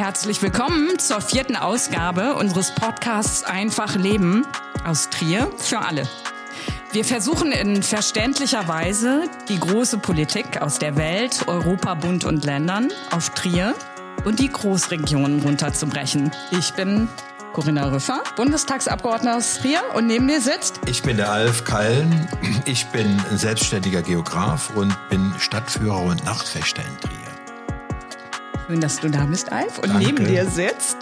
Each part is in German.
Herzlich willkommen zur vierten Ausgabe unseres Podcasts Einfach Leben aus Trier für alle. Wir versuchen in verständlicher Weise die große Politik aus der Welt, Europa, Bund und Ländern auf Trier und die Großregionen runterzubrechen. Ich bin Corinna Rüffer, Bundestagsabgeordneter aus Trier und neben mir sitzt. Ich bin der Alf Kallen. Ich bin selbstständiger Geograf und bin Stadtführer und Nachtwächter in Trier. Schön, dass du da bist, Alf. Und Danke. neben dir sitzt,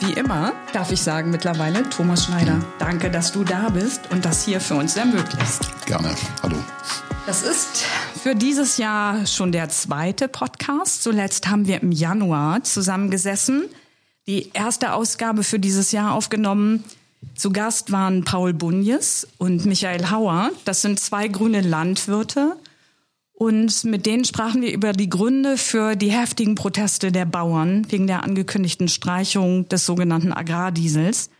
wie immer, darf ich sagen mittlerweile, Thomas Schneider. Danke, dass du da bist und das hier für uns ermöglicht. Gerne. Hallo. Das ist für dieses Jahr schon der zweite Podcast. Zuletzt haben wir im Januar zusammengesessen, die erste Ausgabe für dieses Jahr aufgenommen. Zu Gast waren Paul Bunjes und Michael Hauer. Das sind zwei grüne Landwirte. Und mit denen sprachen wir über die Gründe für die heftigen Proteste der Bauern wegen der angekündigten Streichung des sogenannten Agrardiesels.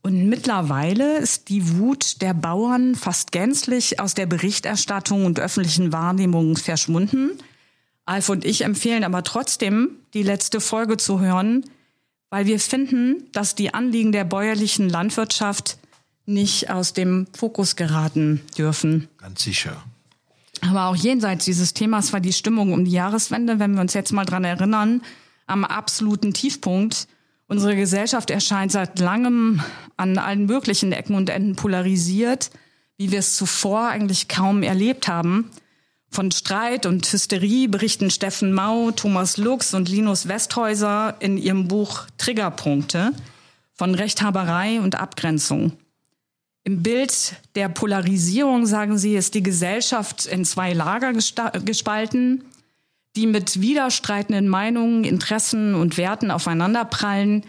Und mittlerweile ist die Wut der Bauern fast gänzlich aus der Berichterstattung und öffentlichen Wahrnehmung verschwunden. Alf und ich empfehlen aber trotzdem, die letzte Folge zu hören, weil wir finden, dass die Anliegen der bäuerlichen Landwirtschaft nicht aus dem Fokus geraten dürfen. Ganz sicher. Aber auch jenseits dieses Themas war die Stimmung um die Jahreswende, wenn wir uns jetzt mal dran erinnern, am absoluten Tiefpunkt. Unsere Gesellschaft erscheint seit langem an allen möglichen Ecken und Enden polarisiert, wie wir es zuvor eigentlich kaum erlebt haben. Von Streit und Hysterie berichten Steffen Mau, Thomas Lux und Linus Westhäuser in ihrem Buch Triggerpunkte von Rechthaberei und Abgrenzung. Im Bild der Polarisierung, sagen Sie, ist die Gesellschaft in zwei Lager gespalten, die mit widerstreitenden Meinungen, Interessen und Werten aufeinanderprallen.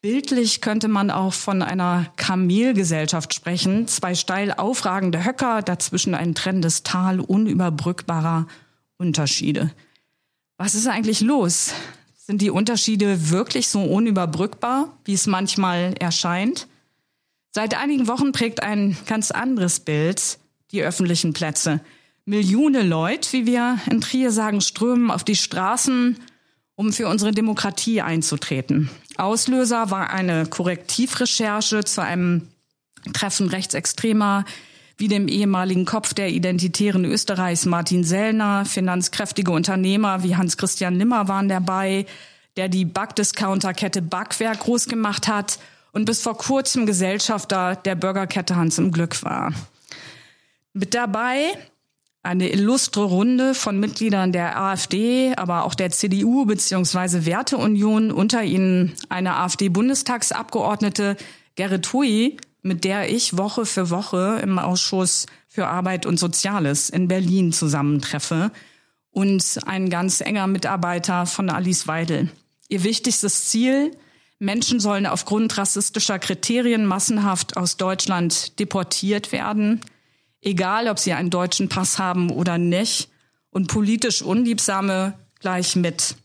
Bildlich könnte man auch von einer Kamelgesellschaft sprechen. Zwei steil aufragende Höcker, dazwischen ein trennendes Tal unüberbrückbarer Unterschiede. Was ist eigentlich los? Sind die Unterschiede wirklich so unüberbrückbar, wie es manchmal erscheint? Seit einigen Wochen prägt ein ganz anderes Bild die öffentlichen Plätze. Millionen Leute, wie wir in Trier sagen, strömen auf die Straßen, um für unsere Demokratie einzutreten. Auslöser war eine Korrektivrecherche zu einem Treffen Rechtsextremer wie dem ehemaligen Kopf der Identitären Österreichs Martin Sellner, finanzkräftige Unternehmer wie Hans-Christian Nimmer waren dabei, der die Backdiscounter-Kette Backwerk groß gemacht hat und bis vor kurzem Gesellschafter der Burgerkette Hans im Glück war. Mit dabei eine illustre Runde von Mitgliedern der AfD, aber auch der CDU bzw. Werteunion, unter ihnen eine AfD-Bundestagsabgeordnete Gerrit Hui, mit der ich Woche für Woche im Ausschuss für Arbeit und Soziales in Berlin zusammentreffe und ein ganz enger Mitarbeiter von Alice Weidel. Ihr wichtigstes Ziel, Menschen sollen aufgrund rassistischer Kriterien massenhaft aus Deutschland deportiert werden, egal ob sie einen deutschen Pass haben oder nicht, und politisch Unliebsame gleich mit.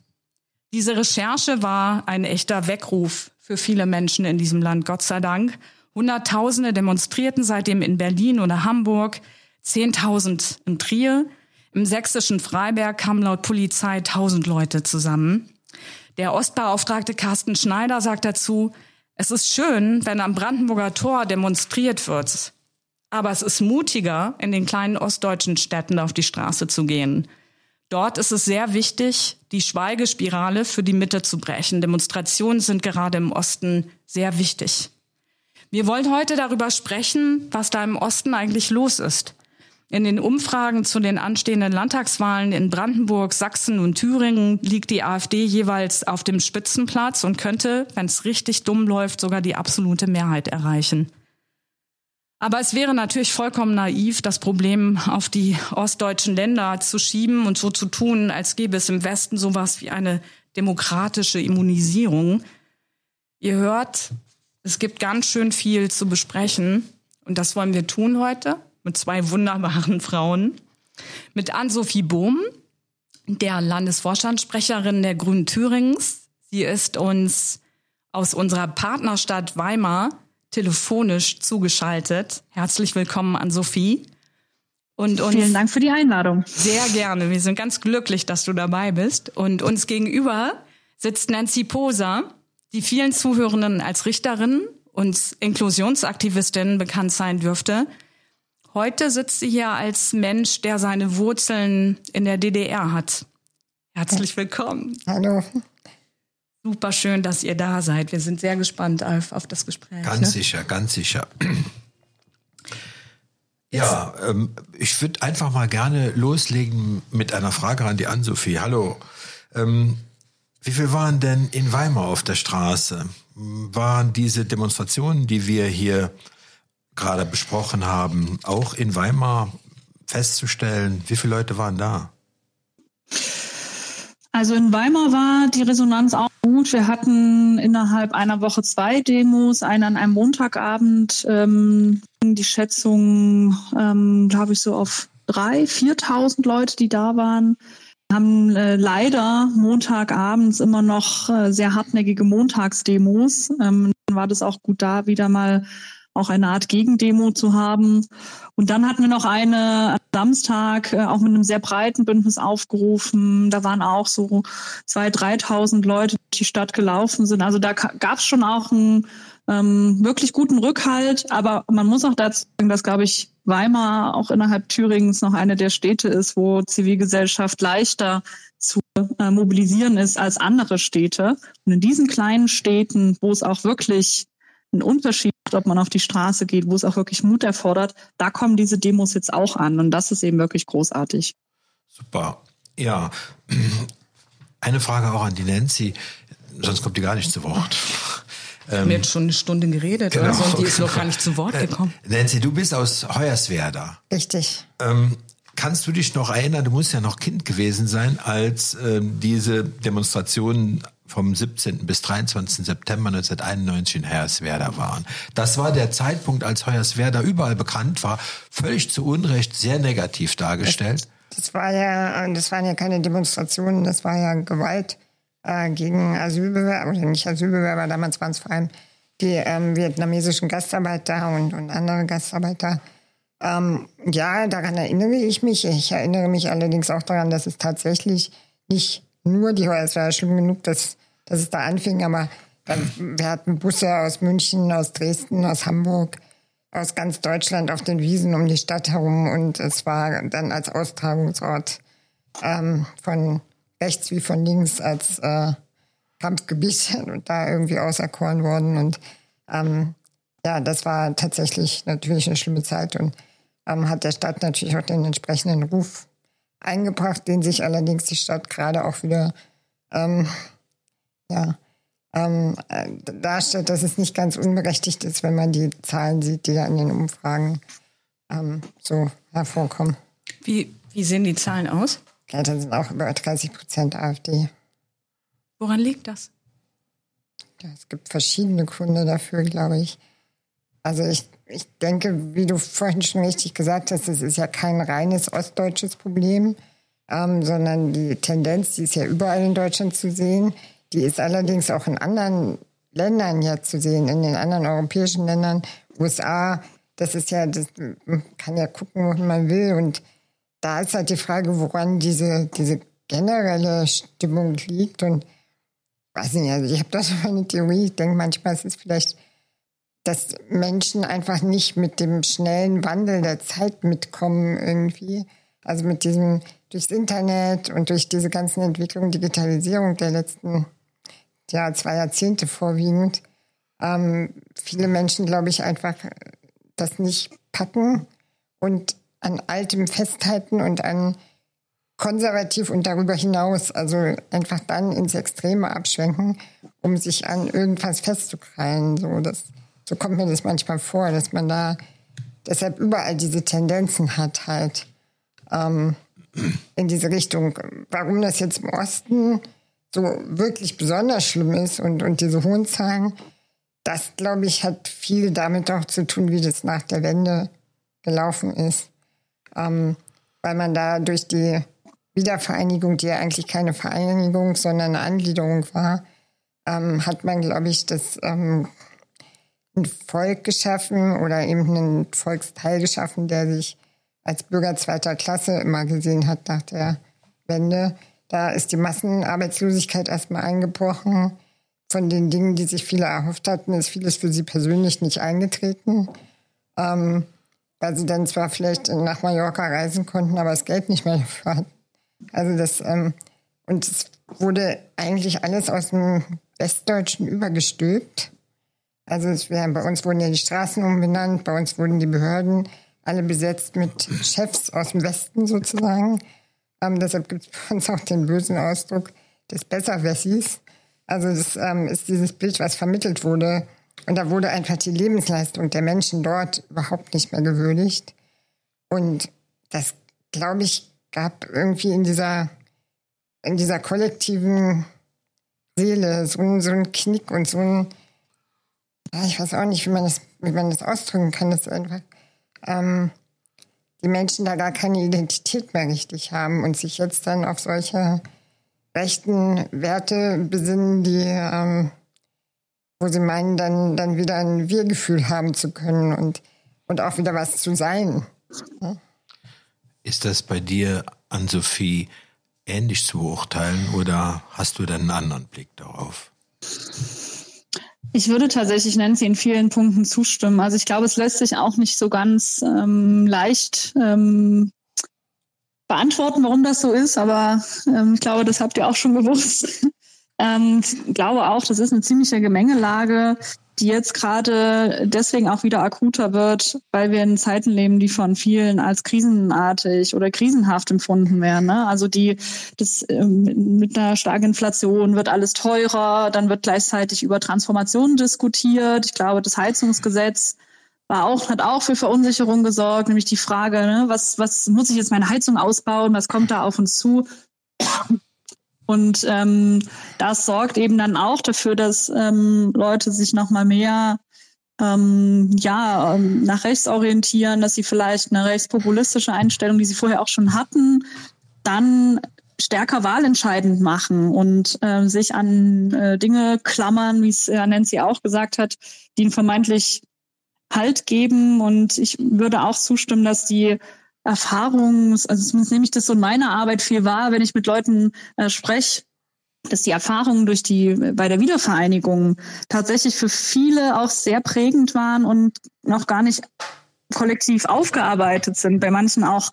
Diese Recherche war ein echter Weckruf für viele Menschen in diesem Land, Gott sei Dank. Hunderttausende demonstrierten seitdem in Berlin oder Hamburg, Zehntausend in Trier. Im sächsischen Freiberg kamen laut Polizei tausend Leute zusammen. Der Ostbeauftragte Carsten Schneider sagt dazu, es ist schön, wenn am Brandenburger Tor demonstriert wird. Aber es ist mutiger, in den kleinen ostdeutschen Städten auf die Straße zu gehen. Dort ist es sehr wichtig, die Schweigespirale für die Mitte zu brechen. Demonstrationen sind gerade im Osten sehr wichtig. Wir wollen heute darüber sprechen, was da im Osten eigentlich los ist. In den Umfragen zu den anstehenden Landtagswahlen in Brandenburg, Sachsen und Thüringen liegt die AfD jeweils auf dem Spitzenplatz und könnte, wenn es richtig dumm läuft, sogar die absolute Mehrheit erreichen. Aber es wäre natürlich vollkommen naiv, das Problem auf die ostdeutschen Länder zu schieben und so zu tun, als gäbe es im Westen sowas wie eine demokratische Immunisierung. Ihr hört, es gibt ganz schön viel zu besprechen und das wollen wir tun heute mit zwei wunderbaren Frauen. Mit Ann-Sophie Bohm, der Landesvorstandssprecherin der Grünen Thürings. Sie ist uns aus unserer Partnerstadt Weimar telefonisch zugeschaltet. Herzlich willkommen an Sophie. Und uns Vielen Dank für die Einladung. Sehr gerne. Wir sind ganz glücklich, dass du dabei bist. Und uns gegenüber sitzt Nancy Poser, die vielen Zuhörenden als Richterin und Inklusionsaktivistin bekannt sein dürfte. Heute sitzt sie hier als Mensch, der seine Wurzeln in der DDR hat. Herzlich willkommen. Hallo. Super schön, dass ihr da seid. Wir sind sehr gespannt auf, auf das Gespräch. Ganz ne? sicher, ganz sicher. Ja, ähm, ich würde einfach mal gerne loslegen mit einer Frage an die Ann-Sophie. Hallo. Ähm, wie viel waren denn in Weimar auf der Straße? Waren diese Demonstrationen, die wir hier gerade besprochen haben, auch in Weimar festzustellen? Wie viele Leute waren da? Also in Weimar war die Resonanz auch gut. Wir hatten innerhalb einer Woche zwei Demos, eine an einem Montagabend. Ähm, die Schätzung, ähm, glaube ich, so auf drei, 4.000 Leute, die da waren haben äh, leider Montagabends immer noch äh, sehr hartnäckige Montagsdemos. Ähm, dann war das auch gut da, wieder mal auch eine Art Gegendemo zu haben. Und dann hatten wir noch eine Samstag äh, auch mit einem sehr breiten Bündnis aufgerufen. Da waren auch so zwei, dreitausend Leute, die die Stadt gelaufen sind. Also da gab es schon auch einen ähm, wirklich guten Rückhalt. Aber man muss auch dazu sagen, dass, glaube ich, Weimar auch innerhalb Thüringens noch eine der Städte ist, wo Zivilgesellschaft leichter zu äh, mobilisieren ist als andere Städte. Und in diesen kleinen Städten, wo es auch wirklich einen Unterschied macht, ob man auf die Straße geht, wo es auch wirklich Mut erfordert, da kommen diese Demos jetzt auch an. Und das ist eben wirklich großartig. Super. Ja. Eine Frage auch an die Nancy, sonst kommt die gar nicht zu Wort. Wir haben jetzt schon eine Stunde geredet genau. oder so und die ist noch gar nicht zu Wort äh, gekommen. Nancy, du bist aus Hoyerswerda. Richtig. Ähm, kannst du dich noch erinnern, du musst ja noch Kind gewesen sein, als ähm, diese Demonstrationen vom 17. bis 23. September 1991 in Hoyerswerda waren. Das war der Zeitpunkt, als Hoyerswerda überall bekannt war, völlig zu Unrecht sehr negativ dargestellt. Das, das war ja, das waren ja keine Demonstrationen, das war ja Gewalt äh, gegen Asylbewerber, oder nicht Asylbewerber, damals waren es vor allem die ähm, vietnamesischen Gastarbeiter und, und andere Gastarbeiter. Ähm, ja, daran erinnere ich mich. Ich erinnere mich allerdings auch daran, dass es tatsächlich nicht nur die, es war ja schlimm genug, dass, dass es da anfing, aber dann, wir hatten Busse aus München, aus Dresden, aus Hamburg, aus ganz Deutschland auf den Wiesen um die Stadt herum und es war dann als Austragungsort ähm, von rechts wie von links als äh, Kampfgebiet da irgendwie auserkoren worden. Und ähm, ja, das war tatsächlich natürlich eine schlimme Zeit und ähm, hat der Stadt natürlich auch den entsprechenden Ruf eingebracht, den sich allerdings die Stadt gerade auch wieder ähm, ja, ähm, äh, darstellt, dass es nicht ganz unberechtigt ist, wenn man die Zahlen sieht, die da in den Umfragen ähm, so hervorkommen. Wie, wie sehen die Zahlen aus? Ja, da sind auch über 30 Prozent AfD. Woran liegt das? Ja, es gibt verschiedene Gründe dafür, glaube ich. Also ich, ich denke, wie du vorhin schon richtig gesagt hast, es ist ja kein reines ostdeutsches Problem, ähm, sondern die Tendenz, die ist ja überall in Deutschland zu sehen, die ist allerdings auch in anderen Ländern ja zu sehen, in den anderen europäischen Ländern, USA, das ist ja, das, man kann ja gucken, wo man will und da ist halt die Frage, woran diese, diese generelle Stimmung liegt. Und weiß nicht, also ich habe da so eine Theorie. Ich denke manchmal ist es vielleicht, dass Menschen einfach nicht mit dem schnellen Wandel der Zeit mitkommen irgendwie. Also mit diesem, durchs Internet und durch diese ganzen Entwicklungen, Digitalisierung der letzten ja, zwei Jahrzehnte vorwiegend, ähm, viele Menschen, glaube ich, einfach das nicht packen und an Altem festhalten und an konservativ und darüber hinaus, also einfach dann ins Extreme abschwenken, um sich an irgendwas festzukrallen. So, das, so kommt mir das manchmal vor, dass man da deshalb überall diese Tendenzen hat, halt ähm, in diese Richtung. Warum das jetzt im Osten so wirklich besonders schlimm ist und, und diese hohen Zahlen, das, glaube ich, hat viel damit auch zu tun, wie das nach der Wende gelaufen ist ähm, weil man da durch die Wiedervereinigung, die ja eigentlich keine Vereinigung, sondern eine Angliederung war, ähm, hat man, glaube ich, das ähm, ein Volk geschaffen oder eben einen Volksteil geschaffen, der sich als Bürger zweiter Klasse immer gesehen hat nach der Wende, Da ist die Massenarbeitslosigkeit erstmal eingebrochen. Von den Dingen, die sich viele erhofft hatten, ist vieles für sie persönlich nicht eingetreten. Ähm, weil sie dann zwar vielleicht nach Mallorca reisen konnten, aber das Geld nicht mehr dafür hatten. Also das, ähm, und es wurde eigentlich alles aus dem Westdeutschen übergestülpt. Also es, ja, bei uns wurden ja die Straßen umbenannt, bei uns wurden die Behörden alle besetzt mit Chefs aus dem Westen sozusagen. Ähm, deshalb gibt es bei uns auch den bösen Ausdruck des Besserwessis. Also das ähm, ist dieses Bild, was vermittelt wurde. Und da wurde einfach die Lebensleistung der Menschen dort überhaupt nicht mehr gewürdigt. Und das, glaube ich, gab irgendwie in dieser, in dieser kollektiven Seele so, so ein Knick und so ein, ich weiß auch nicht, wie man das, wie man das ausdrücken kann, dass einfach ähm, die Menschen da gar keine Identität mehr richtig haben und sich jetzt dann auf solche rechten Werte besinnen, die, ähm, wo sie meinen, dann, dann wieder ein Wir-Gefühl haben zu können und, und auch wieder was zu sein. Ja? Ist das bei dir, Ann-Sophie, ähnlich zu beurteilen oder hast du dann einen anderen Blick darauf? Ich würde tatsächlich Nancy in vielen Punkten zustimmen. Also ich glaube, es lässt sich auch nicht so ganz ähm, leicht ähm, beantworten, warum das so ist, aber ähm, ich glaube, das habt ihr auch schon gewusst. ähm, ich glaube auch, das ist eine ziemliche Gemengelage die jetzt gerade deswegen auch wieder akuter wird, weil wir in Zeiten leben, die von vielen als krisenartig oder krisenhaft empfunden werden. Ne? Also die das ähm, mit einer starken Inflation wird alles teurer, dann wird gleichzeitig über Transformation diskutiert. Ich glaube, das Heizungsgesetz war auch, hat auch für Verunsicherung gesorgt, nämlich die Frage, ne, was, was muss ich jetzt meine Heizung ausbauen, was kommt da auf uns zu? Und ähm, das sorgt eben dann auch dafür, dass ähm, Leute sich nochmal mehr ähm, ja, ähm, nach rechts orientieren, dass sie vielleicht eine rechtspopulistische Einstellung, die sie vorher auch schon hatten, dann stärker wahlentscheidend machen und äh, sich an äh, Dinge klammern, wie es ja Nancy auch gesagt hat, die ihnen vermeintlich Halt geben. Und ich würde auch zustimmen, dass die Erfahrung, also zumindest nehme ich das so in meiner Arbeit viel wahr, wenn ich mit Leuten äh, spreche, dass die Erfahrungen durch die bei der Wiedervereinigung tatsächlich für viele auch sehr prägend waren und noch gar nicht kollektiv aufgearbeitet sind. Bei manchen auch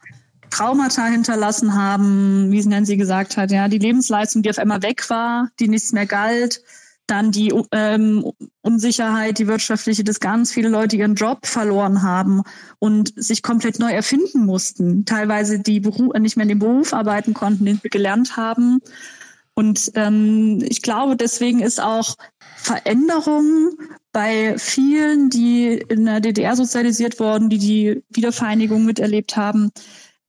Traumata hinterlassen haben, wie Nancy gesagt hat, ja, die Lebensleistung, die auf einmal weg war, die nichts mehr galt, dann die ähm, Unsicherheit, die wirtschaftliche, dass ganz viele Leute ihren Job verloren haben und sich komplett neu erfinden mussten. Teilweise die Beruf, nicht mehr in dem Beruf arbeiten konnten, den sie gelernt haben. Und ähm, ich glaube, deswegen ist auch Veränderung bei vielen, die in der DDR sozialisiert wurden, die die Wiedervereinigung miterlebt haben,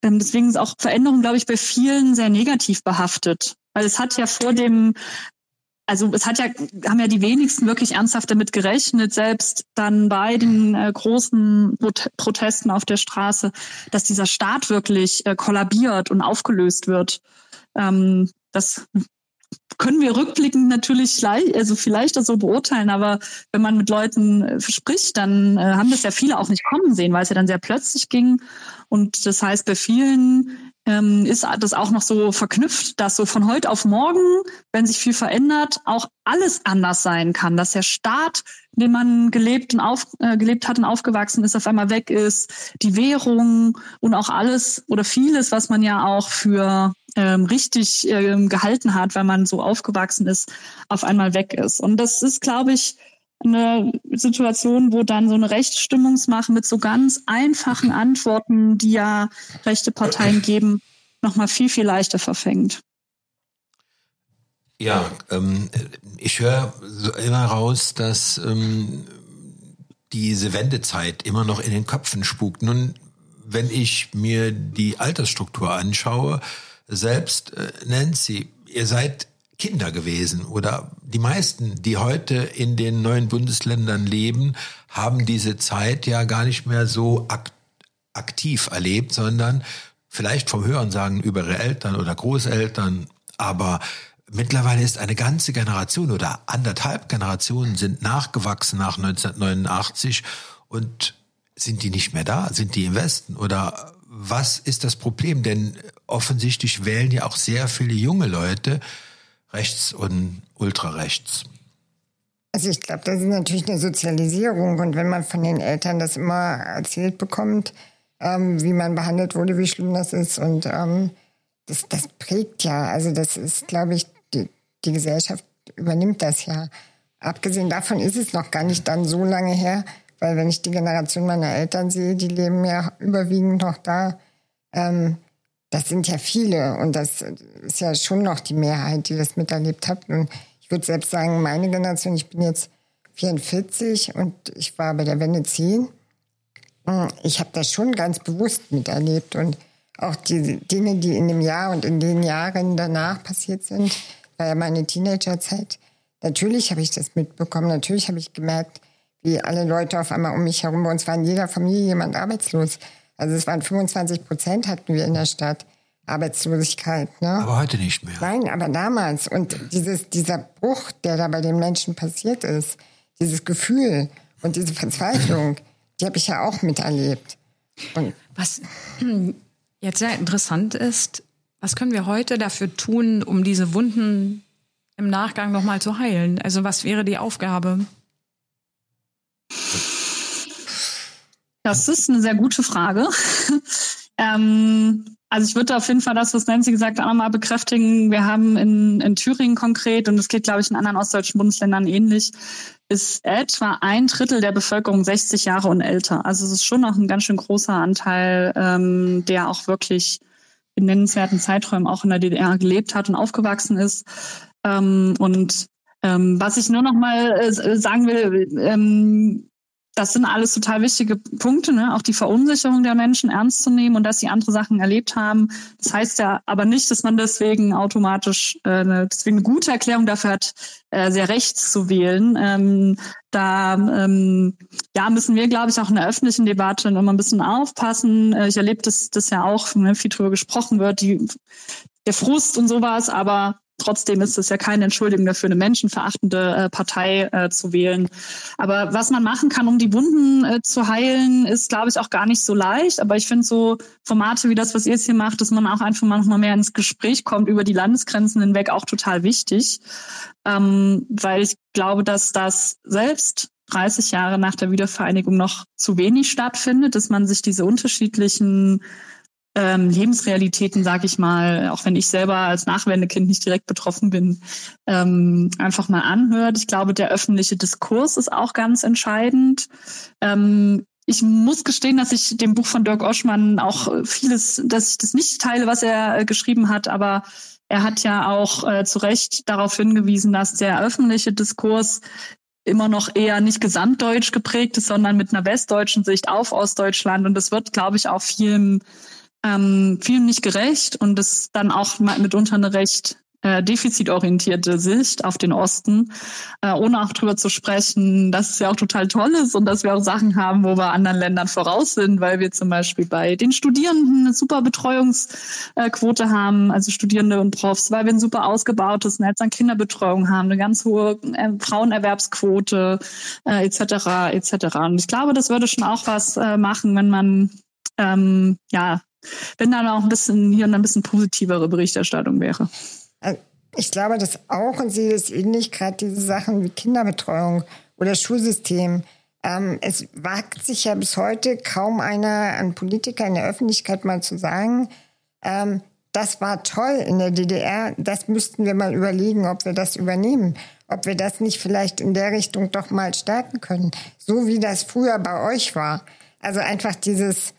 ähm, deswegen ist auch Veränderung, glaube ich, bei vielen sehr negativ behaftet. Weil es hat ja vor dem also es hat ja, haben ja die wenigsten wirklich ernsthaft damit gerechnet, selbst dann bei den äh, großen Protesten auf der Straße, dass dieser Staat wirklich äh, kollabiert und aufgelöst wird. Ähm, das können wir rückblickend natürlich leicht, also vielleicht so beurteilen, aber wenn man mit Leuten äh, spricht, dann äh, haben das ja viele auch nicht kommen sehen, weil es ja dann sehr plötzlich ging. Und das heißt, bei vielen ähm, ist das auch noch so verknüpft, dass so von heute auf morgen, wenn sich viel verändert, auch alles anders sein kann, dass der Staat, in dem man gelebt und auf, äh, gelebt hat und aufgewachsen ist, auf einmal weg ist, die Währung und auch alles oder vieles, was man ja auch für ähm, richtig ähm, gehalten hat, weil man so aufgewachsen ist, auf einmal weg ist. Und das ist, glaube ich, eine Situation, wo dann so eine Rechtsstimmungsmache mit so ganz einfachen Antworten, die ja rechte Parteien geben, nochmal viel, viel leichter verfängt. Ja, ähm, ich höre immer raus, dass ähm, diese Wendezeit immer noch in den Köpfen spukt. Nun, wenn ich mir die Altersstruktur anschaue, selbst äh, Nancy, ihr seid Kinder gewesen oder die meisten, die heute in den neuen Bundesländern leben, haben diese Zeit ja gar nicht mehr so ak aktiv erlebt, sondern vielleicht vom Hörensagen über ihre Eltern oder Großeltern. Aber mittlerweile ist eine ganze Generation oder anderthalb Generationen sind nachgewachsen nach 1989 und sind die nicht mehr da? Sind die im Westen? Oder was ist das Problem? Denn offensichtlich wählen ja auch sehr viele junge Leute rechts und ultrarechts. Also ich glaube, das ist natürlich eine Sozialisierung. Und wenn man von den Eltern das immer erzählt bekommt, ähm, wie man behandelt wurde, wie schlimm das ist, und ähm, das, das prägt ja. Also das ist, glaube ich, die, die Gesellschaft übernimmt das ja. Abgesehen davon ist es noch gar nicht dann so lange her, weil wenn ich die Generation meiner Eltern sehe, die leben ja überwiegend noch da. Ähm, das sind ja viele und das ist ja schon noch die Mehrheit, die das miterlebt hat. Und ich würde selbst sagen, meine Generation, ich bin jetzt 44 und ich war bei der Wende 10. Ich habe das schon ganz bewusst miterlebt und auch die Dinge, die in dem Jahr und in den Jahren danach passiert sind, war ja meine Teenagerzeit. Natürlich habe ich das mitbekommen. Natürlich habe ich gemerkt, wie alle Leute auf einmal um mich herum, bei uns war in jeder Familie jemand arbeitslos. Also es waren 25 Prozent hatten wir in der Stadt Arbeitslosigkeit. Ne? Aber heute nicht mehr. Nein, aber damals. Und dieses, dieser Bruch, der da bei den Menschen passiert ist, dieses Gefühl und diese Verzweiflung, die habe ich ja auch miterlebt. Und Was jetzt sehr interessant ist, was können wir heute dafür tun, um diese Wunden im Nachgang nochmal zu heilen? Also was wäre die Aufgabe? Das ist eine sehr gute Frage. ähm, also ich würde auf jeden Fall das, was Nancy gesagt hat, auch nochmal bekräftigen. Wir haben in, in Thüringen konkret, und es geht, glaube ich, in anderen ostdeutschen Bundesländern ähnlich, ist etwa ein Drittel der Bevölkerung 60 Jahre und älter. Also es ist schon noch ein ganz schön großer Anteil, ähm, der auch wirklich in nennenswerten Zeiträumen auch in der DDR gelebt hat und aufgewachsen ist. Ähm, und ähm, was ich nur noch mal äh, sagen will, ähm, das sind alles total wichtige Punkte, ne? auch die Verunsicherung der Menschen ernst zu nehmen und dass sie andere Sachen erlebt haben. Das heißt ja aber nicht, dass man deswegen automatisch äh, deswegen eine gute Erklärung dafür hat, äh, sehr rechts zu wählen. Ähm, da ähm, ja, müssen wir, glaube ich, auch in der öffentlichen Debatte immer ein bisschen aufpassen. Äh, ich erlebe das, das ja auch, wenn viel drüber gesprochen wird, die, der Frust und sowas, aber Trotzdem ist es ja keine Entschuldigung dafür, eine menschenverachtende äh, Partei äh, zu wählen. Aber was man machen kann, um die Wunden äh, zu heilen, ist, glaube ich, auch gar nicht so leicht. Aber ich finde so Formate wie das, was ihr jetzt hier macht, dass man auch einfach manchmal mehr ins Gespräch kommt über die Landesgrenzen hinweg, auch total wichtig. Ähm, weil ich glaube, dass das selbst 30 Jahre nach der Wiedervereinigung noch zu wenig stattfindet, dass man sich diese unterschiedlichen ähm, Lebensrealitäten, sage ich mal, auch wenn ich selber als Nachwendekind nicht direkt betroffen bin, ähm, einfach mal anhört. Ich glaube, der öffentliche Diskurs ist auch ganz entscheidend. Ähm, ich muss gestehen, dass ich dem Buch von Dirk Oschmann auch vieles, dass ich das nicht teile, was er äh, geschrieben hat, aber er hat ja auch äh, zu Recht darauf hingewiesen, dass der öffentliche Diskurs immer noch eher nicht gesamtdeutsch geprägt ist, sondern mit einer westdeutschen Sicht auf Ostdeutschland. Und das wird, glaube ich, auch vielen ähm, vielen nicht gerecht und ist dann auch mitunter eine recht äh, defizitorientierte Sicht auf den Osten, äh, ohne auch drüber zu sprechen, dass es ja auch total toll ist und dass wir auch Sachen haben, wo wir anderen Ländern voraus sind, weil wir zum Beispiel bei den Studierenden eine super Betreuungsquote haben, also Studierende und Profs, weil wir ein super ausgebautes Netz an Kinderbetreuung haben, eine ganz hohe äh, Frauenerwerbsquote äh, etc. etc. Und ich glaube, das würde schon auch was äh, machen, wenn man ähm, ja wenn dann auch ein bisschen hier und ein bisschen positivere Berichterstattung wäre. Äh, ich glaube das auch und sehe ähnlich, gerade diese Sachen wie Kinderbetreuung oder Schulsystem. Ähm, es wagt sich ja bis heute kaum einer an Politiker in der Öffentlichkeit mal zu sagen, ähm, das war toll in der DDR, das müssten wir mal überlegen, ob wir das übernehmen, ob wir das nicht vielleicht in der Richtung doch mal stärken können, so wie das früher bei euch war. Also einfach dieses,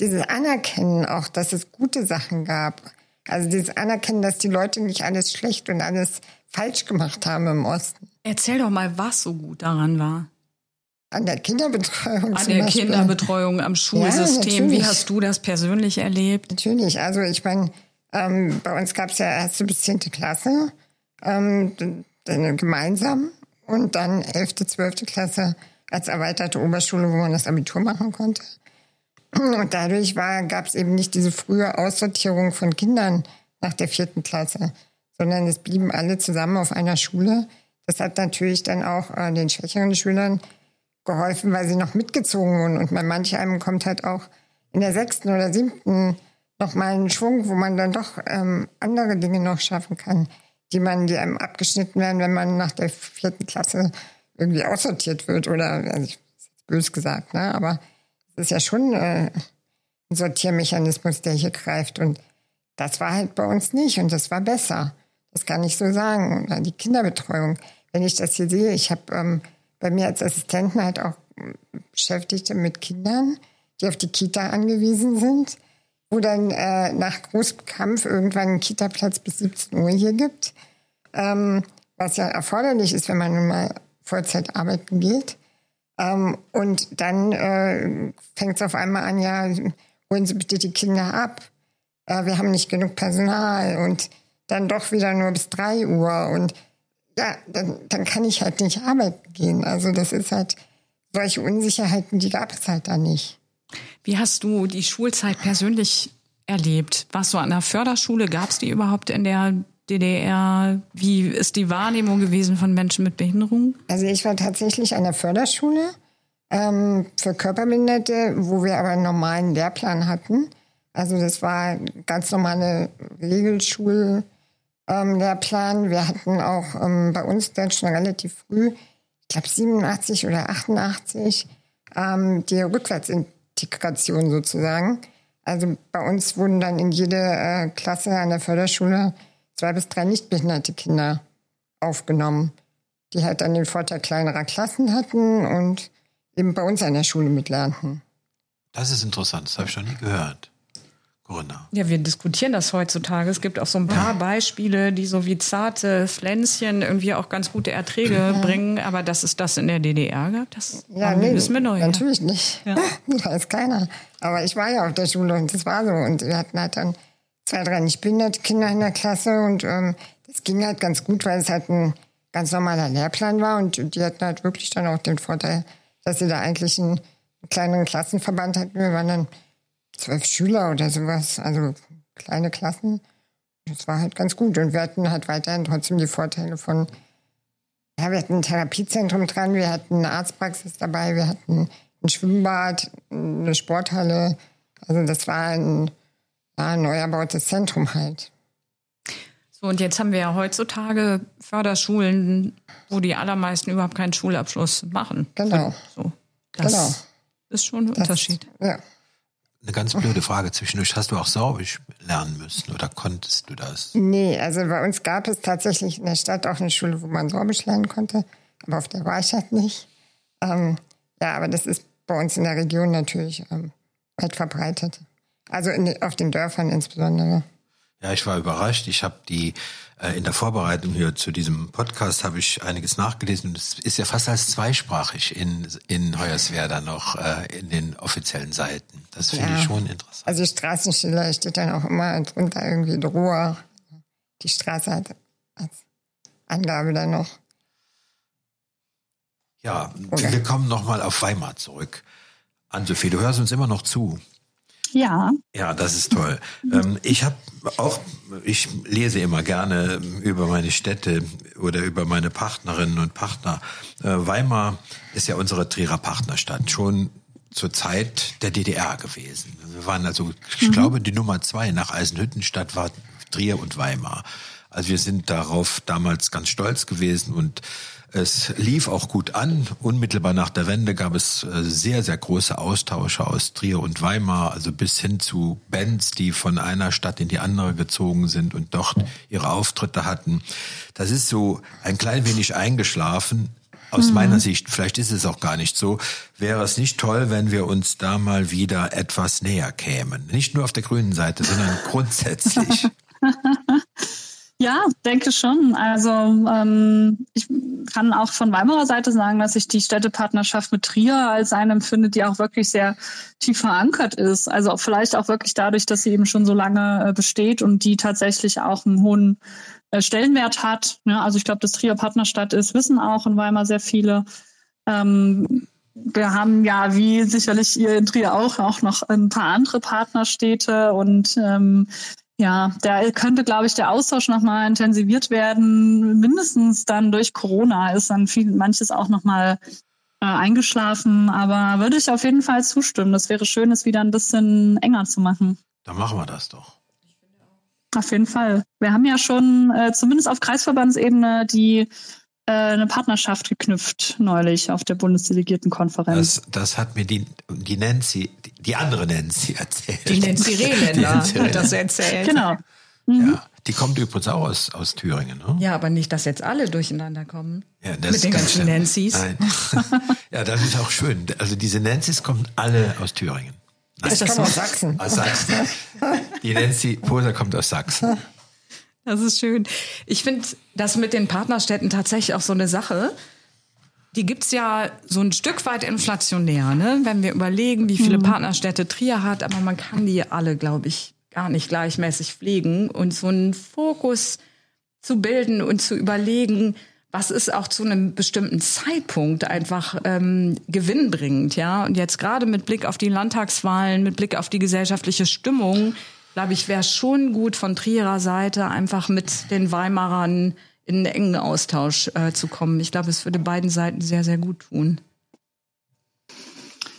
dieses Anerkennen auch, dass es gute Sachen gab. Also dieses Anerkennen, dass die Leute nicht alles schlecht und alles falsch gemacht haben im Osten. Erzähl doch mal, was so gut daran war. An der Kinderbetreuung. An der Beispiel. Kinderbetreuung, am Schulsystem. Ja, Wie hast du das persönlich erlebt? Natürlich. Also ich meine, ähm, bei uns gab es ja erste bis zehnte Klasse ähm, gemeinsam und dann elfte, zwölfte Klasse als erweiterte Oberschule, wo man das Abitur machen konnte. Und dadurch gab es eben nicht diese frühe Aussortierung von Kindern nach der vierten Klasse, sondern es blieben alle zusammen auf einer Schule. Das hat natürlich dann auch äh, den schwächeren Schülern geholfen, weil sie noch mitgezogen wurden. Und bei manch einem kommt halt auch in der sechsten oder siebten noch mal einen Schwung, wo man dann doch ähm, andere Dinge noch schaffen kann, die man, die einem abgeschnitten werden, wenn man nach der vierten Klasse irgendwie aussortiert wird oder, also ich, bös gesagt, ne, aber ist ja schon äh, ein Sortiermechanismus, der hier greift und das war halt bei uns nicht und das war besser. Das kann ich so sagen. Oder die Kinderbetreuung. Wenn ich das hier sehe, ich habe ähm, bei mir als Assistenten halt auch Beschäftigte mit Kindern, die auf die Kita angewiesen sind, wo dann äh, nach großem Kampf irgendwann einen Kita-Platz bis 17 Uhr hier gibt, ähm, was ja erforderlich ist, wenn man nun mal Vollzeit arbeiten geht. Ähm, und dann äh, fängt es auf einmal an, ja, holen Sie bitte die Kinder ab. Äh, wir haben nicht genug Personal und dann doch wieder nur bis 3 Uhr. Und ja, dann, dann kann ich halt nicht arbeiten gehen. Also das ist halt, solche Unsicherheiten, die gab es halt da nicht. Wie hast du die Schulzeit persönlich erlebt? Warst du an der Förderschule? Gab es die überhaupt in der DDR? Wie ist die Wahrnehmung gewesen von Menschen mit Behinderung? Also ich war tatsächlich an der Förderschule ähm, für Körperbehinderte, wo wir aber einen normalen Lehrplan hatten. Also das war ganz normale Regelschul. Ähm. Wir hatten auch ähm, bei uns dann schon relativ früh, ich glaube 87 oder 88, ähm, die Rückwärtsintegration sozusagen. Also bei uns wurden dann in jede äh, Klasse an der Förderschule zwei bis drei nichtbehinderte Kinder aufgenommen, die halt dann den Vorteil kleinerer Klassen hatten und eben bei uns an der Schule mitlernten. Das ist interessant, das habe ich noch nie gehört. Corinna. Ja, wir diskutieren das heutzutage. Es gibt auch so ein paar Beispiele, die so wie zarte Pflänzchen irgendwie auch ganz gute Erträge ja. bringen. Aber dass es das in der DDR gab, das ja, nee, ist mir neu. Natürlich ja. nicht. Ja. da ist keiner. Aber ich war ja auf der Schule und das war so. Und wir hatten halt dann zwei, drei nicht behinderte Kinder in der Klasse und ähm, das ging halt ganz gut, weil es halt ein ganz normaler Lehrplan war und die hatten halt wirklich dann auch den Vorteil, dass sie da eigentlich einen kleineren Klassenverband hatten. Wir waren dann zwölf Schüler oder sowas, also kleine Klassen. Das war halt ganz gut. Und wir hatten halt weiterhin trotzdem die Vorteile von, ja, wir hatten ein Therapiezentrum dran, wir hatten eine Arztpraxis dabei, wir hatten ein Schwimmbad, eine Sporthalle. Also das war ein, ja, ein neu erbautes Zentrum halt. So, und jetzt haben wir ja heutzutage Förderschulen, wo die allermeisten überhaupt keinen Schulabschluss machen. Genau. So, das genau. ist schon ein das, Unterschied. Ja. Eine ganz blöde Frage zwischendurch. Hast du auch Sorbisch lernen müssen oder konntest du das? Nee, also bei uns gab es tatsächlich in der Stadt auch eine Schule, wo man Sorbisch lernen konnte, aber auf der war ich halt nicht. Ähm, ja, aber das ist bei uns in der Region natürlich ähm, weit verbreitet. Also in, auf den Dörfern insbesondere. Ja, ich war überrascht. Ich habe die äh, in der Vorbereitung hier zu diesem Podcast habe ich einiges nachgelesen es ist ja fast als zweisprachig in, in Hoyerswerda noch äh, in den offiziellen Seiten. Das finde ja. ich schon interessant. Also Straßenschilder steht dann auch immer drunter irgendwie Droher. Die Straße hat als Angabe dann noch. Ja, Oder? wir kommen nochmal auf Weimar zurück. Ann-Sophie, du hörst uns immer noch zu. Ja. Ja, das ist toll. Ähm, ich habe auch, ich lese immer gerne über meine Städte oder über meine Partnerinnen und Partner. Äh, Weimar ist ja unsere Trierer Partnerstadt, schon zur Zeit der DDR gewesen. Wir waren also, ich mhm. glaube, die Nummer zwei nach Eisenhüttenstadt war Trier und Weimar. Also wir sind darauf damals ganz stolz gewesen und es lief auch gut an. Unmittelbar nach der Wende gab es äh, sehr, sehr große Austausche aus Trier und Weimar, also bis hin zu Bands, die von einer Stadt in die andere gezogen sind und dort ihre Auftritte hatten. Das ist so ein klein wenig eingeschlafen. Aus mhm. meiner Sicht, vielleicht ist es auch gar nicht so, wäre es nicht toll, wenn wir uns da mal wieder etwas näher kämen. Nicht nur auf der grünen Seite, sondern grundsätzlich. Ja, denke schon. Also ähm, ich kann auch von Weimarer Seite sagen, dass ich die Städtepartnerschaft mit Trier als eine empfinde, die auch wirklich sehr tief verankert ist. Also vielleicht auch wirklich dadurch, dass sie eben schon so lange äh, besteht und die tatsächlich auch einen hohen äh, Stellenwert hat. Ja, also ich glaube, dass Trier Partnerstadt ist, wissen auch in Weimar sehr viele. Ähm, wir haben ja, wie sicherlich ihr in Trier auch, auch noch ein paar andere Partnerstädte und ähm, ja, da könnte, glaube ich, der Austausch nochmal intensiviert werden. Mindestens dann durch Corona ist dann viel, manches auch nochmal äh, eingeschlafen, aber würde ich auf jeden Fall zustimmen. Das wäre schön, es wieder ein bisschen enger zu machen. Dann machen wir das doch. Auf jeden Fall. Wir haben ja schon äh, zumindest auf Kreisverbandsebene die eine Partnerschaft geknüpft neulich auf der Bundesdelegiertenkonferenz. Das, das hat mir die, die Nancy, die, die andere Nancy erzählt. Die Nancy Rehländer hat das erzählt. Genau. Mhm. Ja, die kommt übrigens auch aus, aus Thüringen. Ne? Ja, aber nicht, dass jetzt alle durcheinander kommen. Ja, das Mit den ganzen schlimm. Nancy's. Nein. ja, das ist auch schön. Also diese Nancy's kommen alle aus Thüringen. Nein, Ich komme aus Sachsen. aus Sachsen. Die Nancy Poser kommt aus Sachsen. Das ist schön. Ich finde das mit den Partnerstädten tatsächlich auch so eine Sache. Die gibt's ja so ein Stück weit inflationär, ne? wenn wir überlegen, wie viele Partnerstädte Trier hat. Aber man kann die alle, glaube ich, gar nicht gleichmäßig pflegen. Und so einen Fokus zu bilden und zu überlegen, was ist auch zu einem bestimmten Zeitpunkt einfach ähm, gewinnbringend, ja. Und jetzt gerade mit Blick auf die Landtagswahlen, mit Blick auf die gesellschaftliche Stimmung, glaube ich, wäre schon gut von Trierer Seite einfach mit den Weimarern in einen engen Austausch äh, zu kommen. Ich glaube, es würde beiden Seiten sehr, sehr gut tun.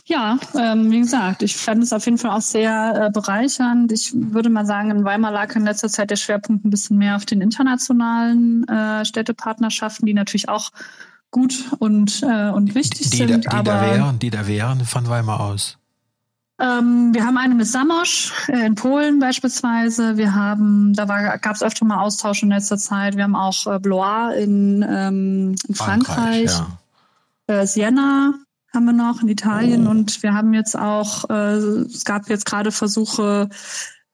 Ja, ähm, wie gesagt, ich fand es auf jeden Fall auch sehr äh, bereichernd. Ich würde mal sagen, in Weimar lag in letzter Zeit der Schwerpunkt ein bisschen mehr auf den internationalen äh, Städtepartnerschaften, die natürlich auch gut und, äh, und wichtig Die, sind. da, die, aber da wären, die da wären von Weimar aus. Ähm, wir haben eine mit Samosch äh, in Polen beispielsweise. Wir haben, da gab es öfter mal Austausch in letzter Zeit. Wir haben auch äh, Blois in, ähm, in Frankreich, ja. äh, Siena haben wir noch in Italien und wir haben jetzt auch, äh, es gab jetzt gerade Versuche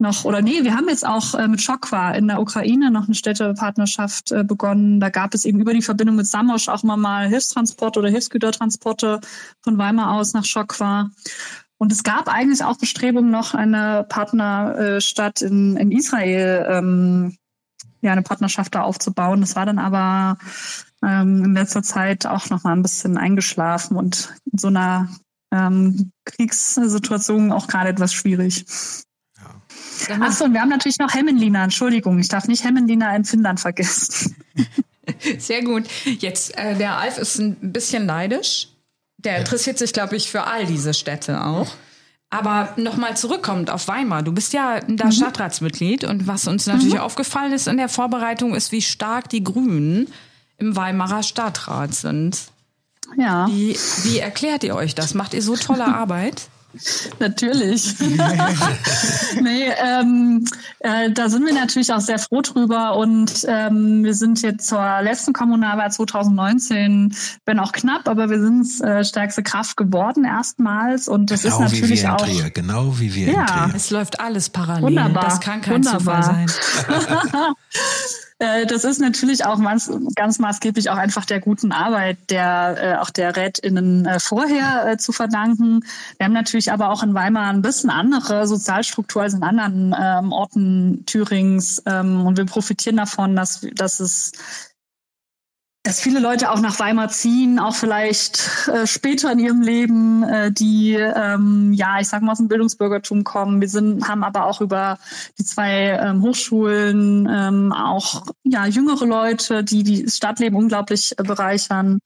noch, oder nee, wir haben jetzt auch äh, mit Schokwa in der Ukraine noch eine Städtepartnerschaft äh, begonnen. Da gab es eben über die Verbindung mit Samosch auch mal, mal Hilfstransporte oder Hilfsgütertransporte von Weimar aus nach Schokwa. Und es gab eigentlich auch Bestrebungen, noch eine Partnerstadt in, in Israel, ähm, ja, eine Partnerschaft da aufzubauen. Das war dann aber ähm, in letzter Zeit auch noch mal ein bisschen eingeschlafen und in so einer ähm, Kriegssituation auch gerade etwas schwierig. Ach so, und wir haben natürlich noch Hemmenlina. Entschuldigung, ich darf nicht Hemmenlina in Finnland vergessen. Sehr gut. Jetzt, äh, der Alf ist ein bisschen neidisch. Der interessiert sich, glaube ich, für all diese Städte auch. Aber nochmal zurückkommend auf Weimar. Du bist ja da Stadtratsmitglied und was uns natürlich aufgefallen ist in der Vorbereitung ist, wie stark die Grünen im Weimarer Stadtrat sind. Ja, Wie, wie erklärt ihr euch das? Macht ihr so tolle Arbeit? Natürlich. nee, ähm, äh, da sind wir natürlich auch sehr froh drüber und ähm, wir sind jetzt zur letzten Kommunalwahl 2019, wenn auch knapp, aber wir sind äh, stärkste Kraft geworden erstmals und das Genau ist natürlich auch Trier. Genau wie wir Ja. in Trier. Es läuft alles parallel. Wunderbar. Das kann kein Wunderbar. Zufall sein. Äh, Das ist natürlich auch ganz, maßgeblich auch einfach der guten Arbeit der äh, auch der RätInnen äh, vorher zu verdanken. Wir haben natürlich aber auch in Weimar ein bisschen andere Sozialstruktur als in anderen ähm, Orten Thürings ähm, und wir profitieren davon, dass dass es dass viele Leute auch nach Weimar ziehen, auch vielleicht äh, später in ihrem Leben, äh, die ähm, ja, ich sag mal aus dem Bildungsbürgertum kommen. Wir sind, haben aber auch über die zwei ähm, Hochschulen ähm, auch ja jüngere Leute, die die Stadtleben unglaublich äh, bereichern,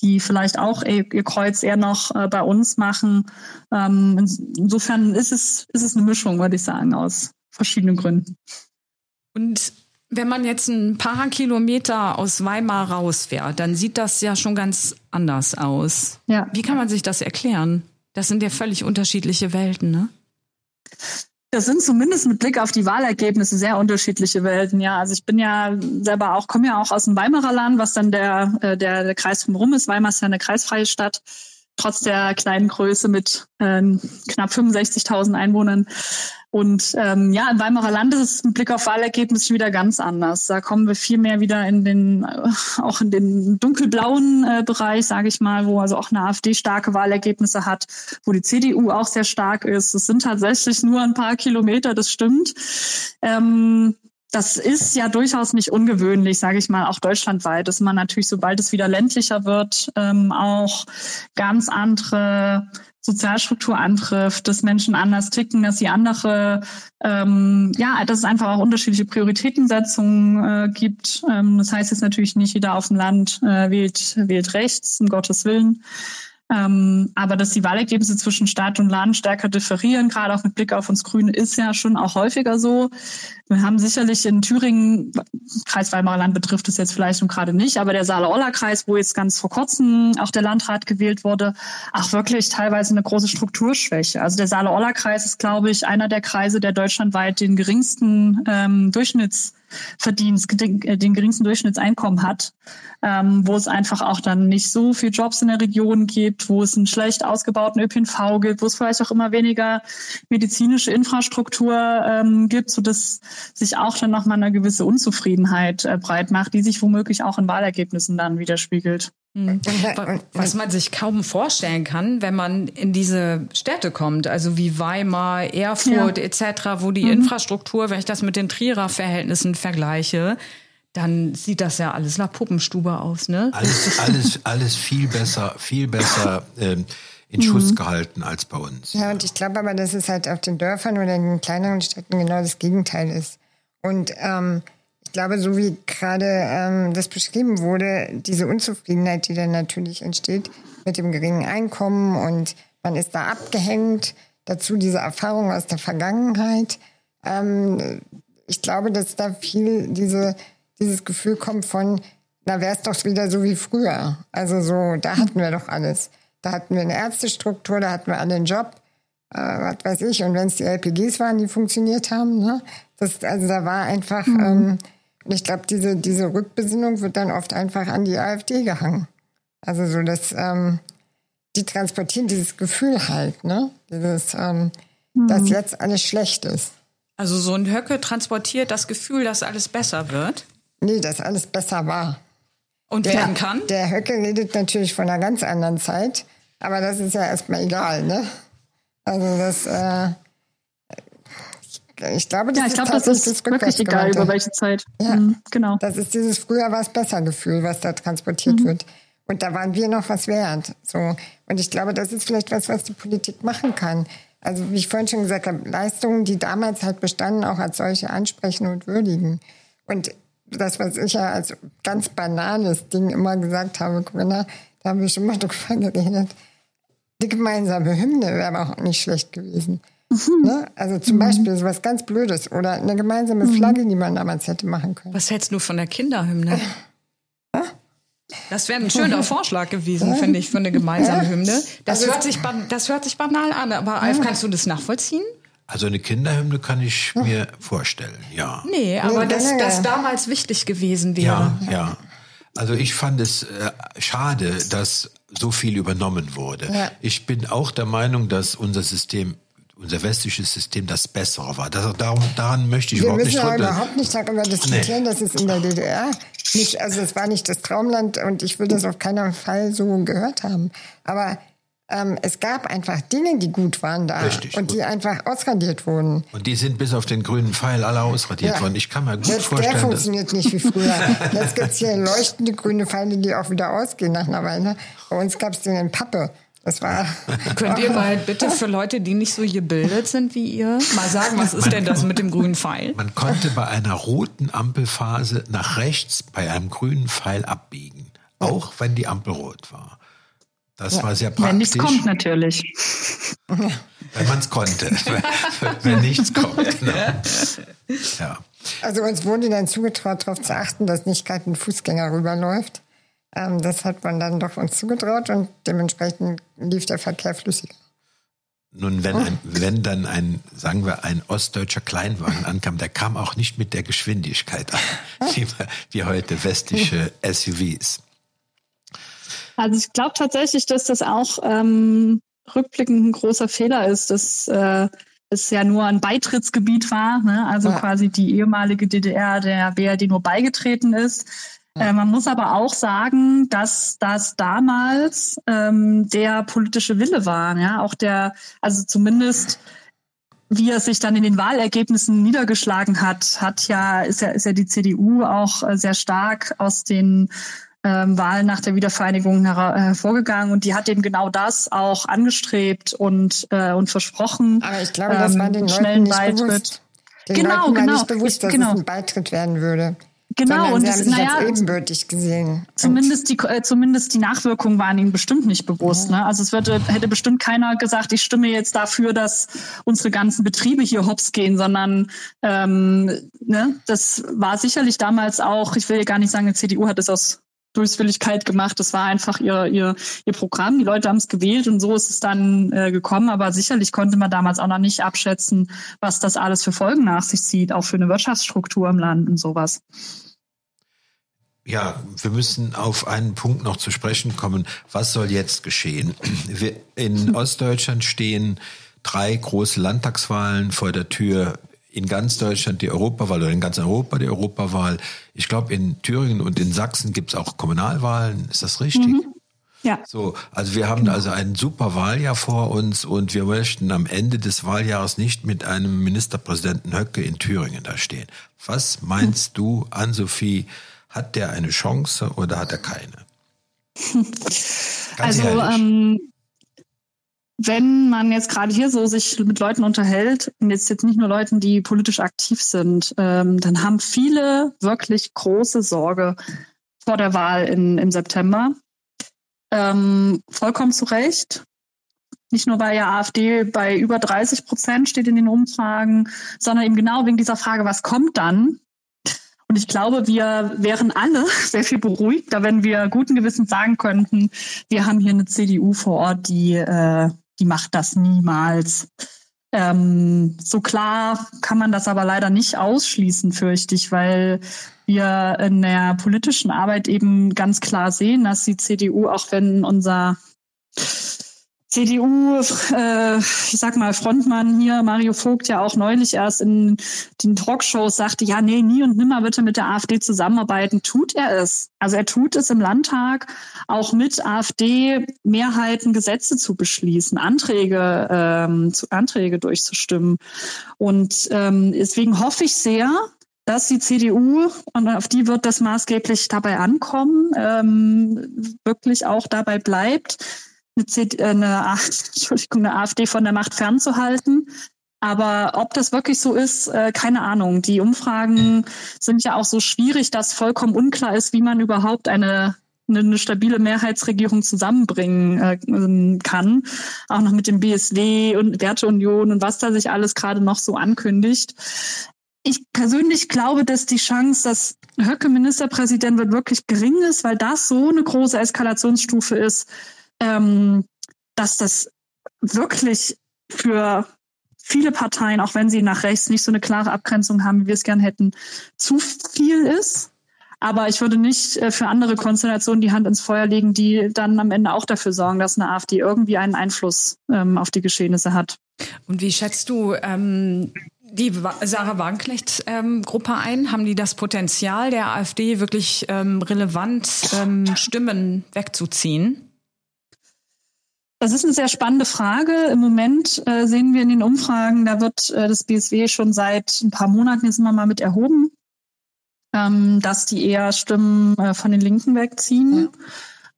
die vielleicht auch ihr, ihr Kreuz eher noch äh, bei uns machen. Ähm, ins- insofern ist es ist es eine Mischung, würde ich sagen, aus verschiedenen Gründen. Und wenn man jetzt ein paar Kilometer aus Weimar rausfährt, dann sieht das ja schon ganz anders aus. Ja. Wie kann man sich das erklären? Das sind ja völlig unterschiedliche Welten, ne? Das sind zumindest mit Blick auf die Wahlergebnisse sehr unterschiedliche Welten. Ja, also ich bin ja selber auch, komme ja auch aus dem Weimarer Land, was dann der, äh, der, der Kreis drumherum ist. Weimar ist ja eine kreisfreie Stadt, trotz der kleinen Größe mit ähm, knapp 65.000 Einwohnern. Und ähm, ja, im Weimarer Land ist es mit Blick auf Wahlergebnisse wieder ganz anders. Da kommen wir viel mehr wieder in den, äh, auch in den dunkelblauen äh, Bereich, sage ich mal, wo also auch eine AfD starke Wahlergebnisse hat, wo die CDU auch sehr stark ist. Es sind tatsächlich nur ein paar Kilometer, das stimmt. Ähm, das ist ja durchaus nicht ungewöhnlich, sage ich mal, auch deutschlandweit, dass man natürlich, sobald es wieder ländlicher wird, ähm, auch ganz andere Sozialstruktur antrifft, dass Menschen anders ticken, dass sie andere, ähm, ja, dass es einfach auch unterschiedliche Prioritätensetzungen äh, gibt. Ähm, das heißt jetzt natürlich nicht jeder auf dem Land äh, wählt, wählt rechts, um Gottes Willen. Ähm, aber dass die Wahlergebnisse zwischen Stadt und Land stärker differieren, gerade auch mit Blick auf uns Grüne, ist ja schon auch häufiger so. Wir haben sicherlich in Thüringen, Kreis Weimarer Land betrifft es jetzt vielleicht und gerade nicht, aber der Saale-Orla-Kreis, wo jetzt ganz vor kurzem auch der Landrat gewählt wurde, auch wirklich teilweise eine große Strukturschwäche. Also der Saale-Orla-Kreis ist, glaube ich, einer der Kreise, der deutschlandweit den geringsten ähm, Durchschnitts Verdienst, den, äh, den geringsten Durchschnittseinkommen hat, ähm, wo es einfach auch dann nicht so viel Jobs in der Region gibt, wo es einen schlecht ausgebauten ÖPNV gibt, wo es vielleicht auch immer weniger medizinische Infrastruktur ähm, gibt, so dass sich auch dann nochmal eine gewisse Unzufriedenheit äh, breit macht, die sich womöglich auch in Wahlergebnissen dann widerspiegelt. Mhm. Was man sich kaum vorstellen kann, wenn man in diese Städte kommt, also wie Weimar, Erfurt ja. etc., wo die mhm. Infrastruktur, wenn ich das mit den Trierer Verhältnissen vergleiche, dann sieht das ja alles nach Puppenstube aus, ne? Alles, alles, alles viel besser, viel besser ähm, in Schuss mhm. gehalten als bei uns. Ja, und ich glaube aber, dass es halt auf den Dörfern oder in den kleineren Städten genau das Gegenteil ist. Und ähm, ich glaube, so wie gerade ähm, das beschrieben wurde, diese Unzufriedenheit, die dann natürlich entsteht mit dem geringen Einkommen und man ist da abgehängt, dazu diese Erfahrung aus der Vergangenheit. Ähm, ich glaube, dass da viel diese, dieses Gefühl kommt von, na, wäre es doch wieder so wie früher. Also so, da hatten wir doch alles. Da hatten wir eine Ärztestruktur, da hatten wir alle einen Job, äh, was weiß ich. Und wenn es die LPGs waren, die funktioniert haben, ne? Das, also da war einfach, mhm. ähm, ich glaube, diese, diese Rückbesinnung wird dann oft einfach an die AfD gehangen. Also so, dass ähm, die transportieren dieses Gefühl halt, ne? Dieses, ähm, mhm. dass jetzt alles schlecht ist. Also so ein Höcke transportiert das Gefühl, dass alles besser wird? Nee, dass alles besser war. Und der, werden kann? Der Höcke redet natürlich von einer ganz anderen Zeit, aber das ist ja erstmal egal, ne? Also das, äh, ich glaube, das ja, ich glaube, das ist das wirklich egal über welche Zeit. Ja, mhm, genau. Das ist dieses früher war es besser Gefühl, was da transportiert mhm. wird. Und da waren wir noch was wert. So. Und ich glaube, das ist vielleicht was, was die Politik machen kann. Also, wie ich vorhin schon gesagt habe, Leistungen, die damals halt bestanden, auch als solche ansprechen und würdigen. Und das, was ich ja als ganz banales Ding immer gesagt habe, Corinna, da haben wir schon mal drüber geredet. Die gemeinsame Hymne wäre auch nicht schlecht gewesen. Mhm. Ne? Also zum mhm. Beispiel so was ganz Blödes oder eine gemeinsame mhm. Flagge, die man damals hätte machen können. Was hältst du von der Kinderhymne? Das wäre ein schöner Vorschlag gewesen, finde ich, für eine gemeinsame ja. Hymne. Das, also, hört sich, das hört sich banal an, aber Alf, kannst du das nachvollziehen? Also eine Kinderhymne kann ich mir vorstellen, ja. Nee, aber nee, das, das damals wichtig gewesen wäre. Ja, ja. Also ich fand es äh, schade, dass so viel übernommen wurde. Ja. Ich bin auch der Meinung, dass unser System unser westliches System das bessere war. Das, darum, daran möchte ich Wir überhaupt nicht Wir müssen überhaupt nicht darüber diskutieren, nee. dass es in der DDR nicht, also es war nicht das Traumland und ich will das auf keinen Fall so gehört haben. Aber ähm, es gab einfach Dinge, die gut waren da Richtig, und gut. die einfach ausradiert wurden. Und die sind bis auf den grünen Pfeil alle ausradiert ja. worden. Ich kann mir gut Jetzt, vorstellen. Der funktioniert nicht wie früher. Jetzt gibt es hier leuchtende grüne Pfeile, die auch wieder ausgehen nach einer Weile. Bei uns gab es den in Pappe. Das war. Könnt ihr mal bitte für Leute, die nicht so gebildet sind wie ihr, mal sagen, was ist man, denn das mit dem grünen Pfeil? Man konnte bei einer roten Ampelphase nach rechts bei einem grünen Pfeil abbiegen, auch wenn die Ampel rot war. Das ja. war sehr praktisch. Wenn nichts kommt, natürlich. Wenn man es konnte. wenn nichts kommt. Ne? Ja. Also uns wurde dann zugetraut, darauf zu achten, dass nicht gerade ein Fußgänger rüberläuft. Ähm, das hat man dann doch uns zugetraut und dementsprechend lief der Verkehr flüssiger. Nun, wenn, ein, wenn dann ein, sagen wir, ein ostdeutscher Kleinwagen ankam, der kam auch nicht mit der Geschwindigkeit an, wie, wie heute westliche SUVs. Also ich glaube tatsächlich, dass das auch ähm, rückblickend ein großer Fehler ist, dass äh, es ja nur ein Beitrittsgebiet war, ne? also ja. quasi die ehemalige DDR der BRD nur beigetreten ist. Äh, man muss aber auch sagen, dass das damals ähm, der politische Wille war, ja, auch der, also zumindest wie er sich dann in den Wahlergebnissen niedergeschlagen hat, hat ja, ist ja, ist ja die CDU auch äh, sehr stark aus den ähm, Wahlen nach der Wiedervereinigung her hervorgegangen und die hat eben genau das auch angestrebt und, äh, und versprochen. Aber ich glaube, das war den ähm, Leuten nicht Beitritt. bewusst. Den genau, Leuten genau. nicht bewusst, dass genau. es ein Beitritt werden würde. Genau, und sie haben sich naja, als ebenbürtig gesehen. Zumindest die, äh, zumindest die Nachwirkungen waren ihnen bestimmt nicht bewusst. Ne? Also es würde, hätte bestimmt keiner gesagt, ich stimme jetzt dafür, dass unsere ganzen Betriebe hier hops gehen, sondern ähm, ne, das war sicherlich damals auch, ich will ja gar nicht sagen, die CDU hat es aus Böswilligkeit gemacht. Das war einfach ihr, ihr, ihr Programm. Die Leute haben es gewählt und so ist es dann äh, gekommen. Aber sicherlich konnte man damals auch noch nicht abschätzen, was das alles für Folgen nach sich zieht, auch für eine Wirtschaftsstruktur im Land und sowas. Ja, wir müssen auf einen Punkt noch zu sprechen kommen. Was soll jetzt geschehen? Wir, in Ostdeutschland stehen drei große Landtagswahlen vor der Tür. In ganz Deutschland die Europawahl oder in ganz Europa die Europawahl. Ich glaube, in Thüringen und in Sachsen gibt es auch Kommunalwahlen. Ist das richtig? Mhm. Ja. So, also wir haben also ein super Wahljahr vor uns und wir möchten am Ende des Wahljahres nicht mit einem Ministerpräsidenten Höcke in Thüringen da stehen. Was meinst mhm. du, Ann-Sophie, hat der eine Chance oder hat er keine? also ähm, wenn man jetzt gerade hier so sich mit Leuten unterhält, und jetzt jetzt nicht nur Leuten, die politisch aktiv sind, ähm, dann haben viele wirklich große Sorge vor der Wahl in, im September. Ähm, vollkommen zu Recht. Nicht nur weil ja AfD bei über 30 Prozent steht in den Umfragen, sondern eben genau wegen dieser Frage, was kommt dann? Und ich glaube, wir wären alle sehr viel beruhigter, wenn wir guten Gewissens sagen könnten, wir haben hier eine CDU vor Ort, die, äh, die macht das niemals. Ähm, so klar kann man das aber leider nicht ausschließen, fürchte ich, weil wir in der politischen Arbeit eben ganz klar sehen, dass die CDU, auch wenn unser CDU, äh, ich sag mal, Frontmann hier, Mario Vogt, ja auch neulich erst in den Talkshows sagte, ja, nee, nie und nimmer bitte mit der AfD zusammenarbeiten, tut er es. Also er tut es im Landtag, auch mit AfD-Mehrheiten Gesetze zu beschließen, Anträge, ähm, zu, Anträge durchzustimmen. Und ähm, deswegen hoffe ich sehr, dass die CDU, und auf die wird das maßgeblich dabei ankommen, ähm, wirklich auch dabei bleibt, eine, äh, eine, AfD von der Macht fernzuhalten. Aber ob das wirklich so ist, äh, keine Ahnung. Die Umfragen sind ja auch so schwierig, dass vollkommen unklar ist, wie man überhaupt eine eine, stabile Mehrheitsregierung zusammenbringen äh, kann. Auch noch mit dem BSW und Werteunion und was da sich alles gerade noch so ankündigt. Ich persönlich glaube, dass die Chance, dass Höcke Ministerpräsident wird, wirklich gering ist, weil das so eine große Eskalationsstufe ist, ähm, dass das wirklich für viele Parteien, auch wenn sie nach rechts nicht so eine klare Abgrenzung haben, wie wir es gern hätten, zu viel ist. Aber ich würde nicht äh, für andere Konstellationen die Hand ins Feuer legen, die dann am Ende auch dafür sorgen, dass eine AfD irgendwie einen Einfluss ähm, auf die Geschehnisse hat. Und wie schätzt du ähm, die Sarah Wagenknecht-Gruppe ähm, ein? Haben die das Potenzial der AfD wirklich ähm, relevant ähm, Stimmen wegzuziehen? Das ist eine sehr spannende Frage. Im Moment äh, sehen wir in den Umfragen, da wird äh, das BSW schon seit ein paar Monaten jetzt immer mal mit erhoben, ähm, dass die eher Stimmen äh, von den Linken wegziehen. Ja.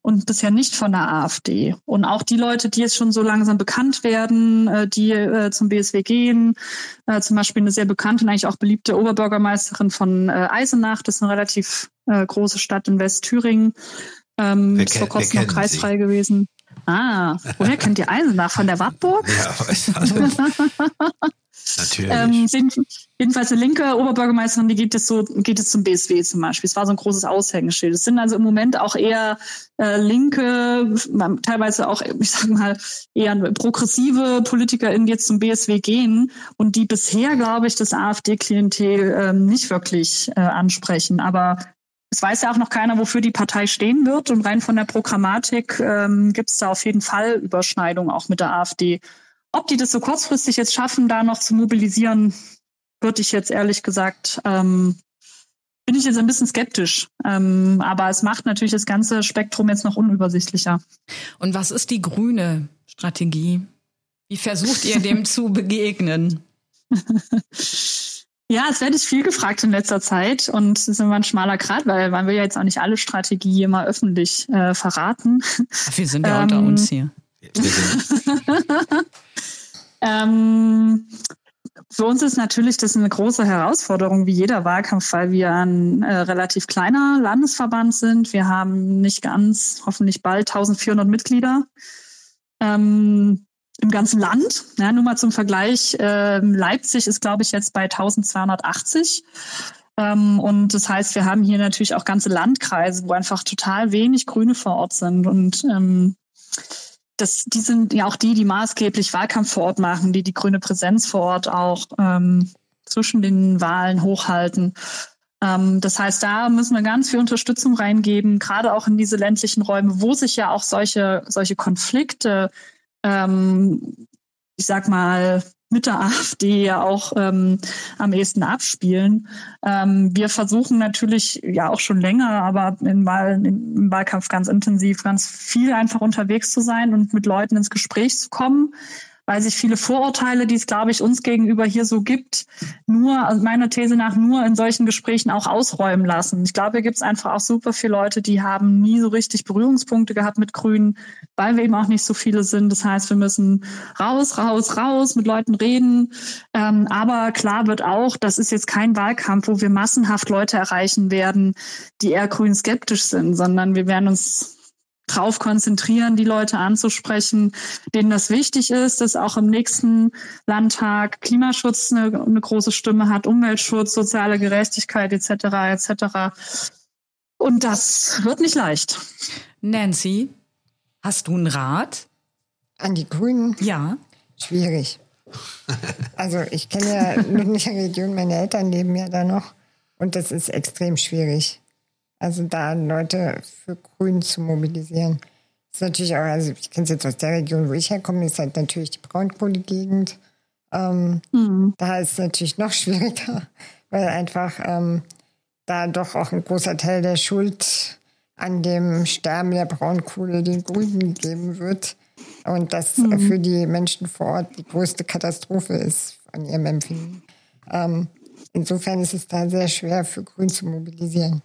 Und bisher nicht von der AfD. Und auch die Leute, die jetzt schon so langsam bekannt werden, äh, die äh, zum BSW gehen, äh, zum Beispiel eine sehr bekannte und eigentlich auch beliebte Oberbürgermeisterin von Eisenach, das ist eine relativ große Stadt in Westthüringen, ähm, ist vor kurzem noch kreisfrei Sie. gewesen. Ah, woher kennt ihr Eisenach? Von der Wartburg? Ja, weiß Natürlich. Ähm, jedenfalls eine linke Oberbürgermeisterin, die geht jetzt so, geht jetzt zum BSW zum Beispiel. Es war so ein großes Aushängeschild. Es sind also im Moment auch eher äh, linke, teilweise auch, ich sag mal, eher progressive PolitikerInnen, die jetzt zum BSW gehen und die bisher, glaube ich, das AfD-Klientel ähm, nicht wirklich äh, ansprechen. Aber es weiß ja auch noch keiner, wofür die Partei stehen wird. Und rein von der Programmatik ähm, gibt es da auf jeden Fall Überschneidungen auch mit der AfD. Ob die das so kurzfristig jetzt schaffen, da noch zu mobilisieren, würde ich jetzt ehrlich gesagt, ähm, bin ich jetzt ein bisschen skeptisch. Ähm, aber es macht natürlich das ganze Spektrum jetzt noch unübersichtlicher. Und was ist die grüne Strategie? Wie versucht ihr dem zu begegnen? Ja, es werde ich viel gefragt in letzter Zeit und es ist immer ein schmaler Grad, weil man will ja jetzt auch nicht alle Strategie immer öffentlich äh, verraten. Wir sind ja ähm, unter uns hier. ähm, für uns ist natürlich das eine große Herausforderung, wie jeder Wahlkampf, weil wir ein äh, relativ kleiner Landesverband sind. Wir haben nicht ganz, hoffentlich bald 1400 Mitglieder ähm, im ganzen Land. Ja, nur mal zum Vergleich, äh, Leipzig ist, glaube ich, jetzt bei 1280. Ähm, und das heißt, wir haben hier natürlich auch ganze Landkreise, wo einfach total wenig Grüne vor Ort sind. Und ähm, das, die sind ja auch die, die maßgeblich Wahlkampf vor Ort machen, die die grüne Präsenz vor Ort auch ähm, zwischen den Wahlen hochhalten. Ähm, das heißt, da müssen wir ganz viel Unterstützung reingeben, gerade auch in diese ländlichen Räume, wo sich ja auch solche, solche Konflikte, ähm, ich sag mal, mit der AfD ja auch ähm, am ehesten abspielen. Ähm, wir versuchen natürlich ja auch schon länger, aber in Wahl, im Wahlkampf ganz intensiv, ganz viel einfach unterwegs zu sein und mit Leuten ins Gespräch zu kommen weil sich viele Vorurteile, die es, glaube ich, uns gegenüber hier so gibt, nur, also meiner These nach, nur in solchen Gesprächen auch ausräumen lassen. Ich glaube, hier gibt es einfach auch super viele Leute, die haben nie so richtig Berührungspunkte gehabt mit Grünen, weil wir eben auch nicht so viele sind. Das heißt, wir müssen raus, raus, raus, mit Leuten reden. Ähm, aber klar wird auch, das ist jetzt kein Wahlkampf, wo wir massenhaft Leute erreichen werden, die eher grün skeptisch sind, sondern wir werden uns drauf konzentrieren, die Leute anzusprechen, denen das wichtig ist, dass auch im nächsten Landtag Klimaschutz eine, eine große Stimme hat, Umweltschutz, soziale Gerechtigkeit etc. etc. Und das wird nicht leicht. Nancy, hast du einen Rat? An die Grünen? Ja. Schwierig. Also ich kenne ja nur nicht die Region, meine Eltern leben ja da noch und das ist extrem schwierig. Also da Leute für Grün zu mobilisieren. Das ist natürlich auch, also ich kenne es jetzt aus der Region, wo ich herkomme, ist halt natürlich die Braunkohlegegend. Ähm, mhm. Da ist es natürlich noch schwieriger, weil einfach ähm, da doch auch ein großer Teil der Schuld an dem Sterben der Braunkohle den Grünen gegeben wird. Und das mhm. für die Menschen vor Ort die größte Katastrophe ist von ihrem Empfinden. Ähm, insofern ist es da sehr schwer für Grün zu mobilisieren.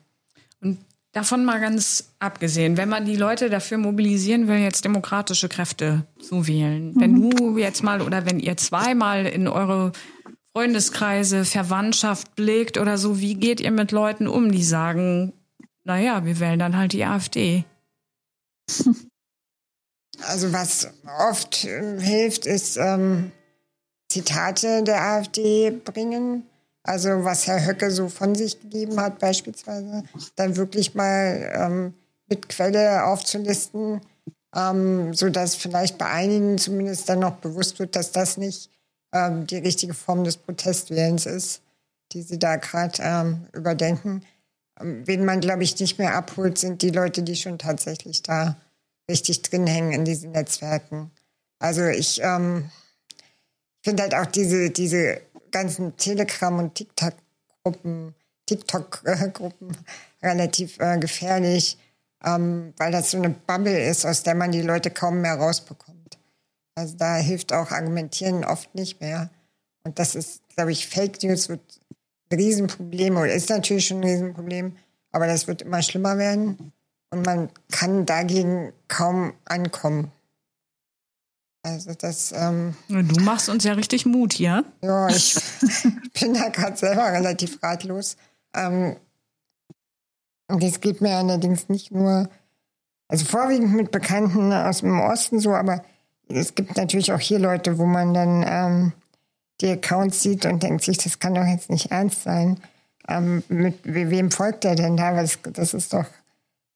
Und davon mal ganz abgesehen, wenn man die Leute dafür mobilisieren will, jetzt demokratische Kräfte zu wählen, mhm. wenn du jetzt mal oder wenn ihr zweimal in eure Freundeskreise, Verwandtschaft blickt oder so, wie geht ihr mit Leuten um, die sagen, naja, wir wählen dann halt die AfD? Also was oft äh, hilft, ist ähm, Zitate der AfD bringen also was Herr Höcke so von sich gegeben hat beispielsweise, dann wirklich mal ähm, mit Quelle aufzulisten, ähm, sodass vielleicht bei einigen zumindest dann noch bewusst wird, dass das nicht ähm, die richtige Form des Protestwählens ist, die sie da gerade ähm, überdenken. Ähm, wen man, glaube ich, nicht mehr abholt, sind die Leute, die schon tatsächlich da richtig drin hängen in diesen Netzwerken. Also ich ähm, finde halt auch diese, diese ganzen Telegram- und TikTok-Gruppen, TikTok-Gruppen relativ äh, gefährlich, ähm, weil das so eine Bubble ist, aus der man die Leute kaum mehr rausbekommt. Also da hilft auch Argumentieren oft nicht mehr. Und das ist, glaube ich, Fake News wird ein Riesenproblem oder ist natürlich schon ein Riesenproblem, aber das wird immer schlimmer werden und man kann dagegen kaum ankommen. Also das. Ähm, du machst uns ja richtig Mut hier. Ja, ich bin da gerade selber relativ ratlos. Ähm, und das geht mir allerdings nicht nur, also vorwiegend mit Bekannten aus dem Osten so, aber es gibt natürlich auch hier Leute, wo man dann ähm, die Accounts sieht und denkt sich, das kann doch jetzt nicht ernst sein. Ähm, mit wem folgt der denn da? Das, das ist doch,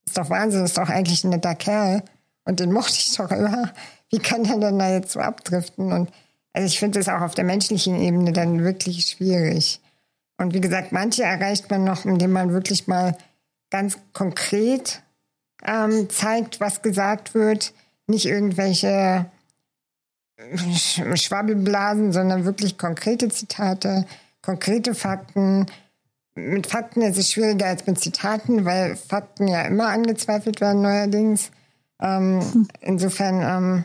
ist doch Wahnsinn, das ist doch eigentlich ein netter Kerl. Und den mochte ich doch immer wie kann der denn da jetzt so abdriften? Und also ich finde das auch auf der menschlichen Ebene dann wirklich schwierig. Und wie gesagt, manche erreicht man noch, indem man wirklich mal ganz konkret ähm, zeigt, was gesagt wird. Nicht irgendwelche Schwabbelblasen, sondern wirklich konkrete Zitate, konkrete Fakten. Mit Fakten ist es schwieriger als mit Zitaten, weil Fakten ja immer angezweifelt werden neuerdings. Ähm, insofern ähm,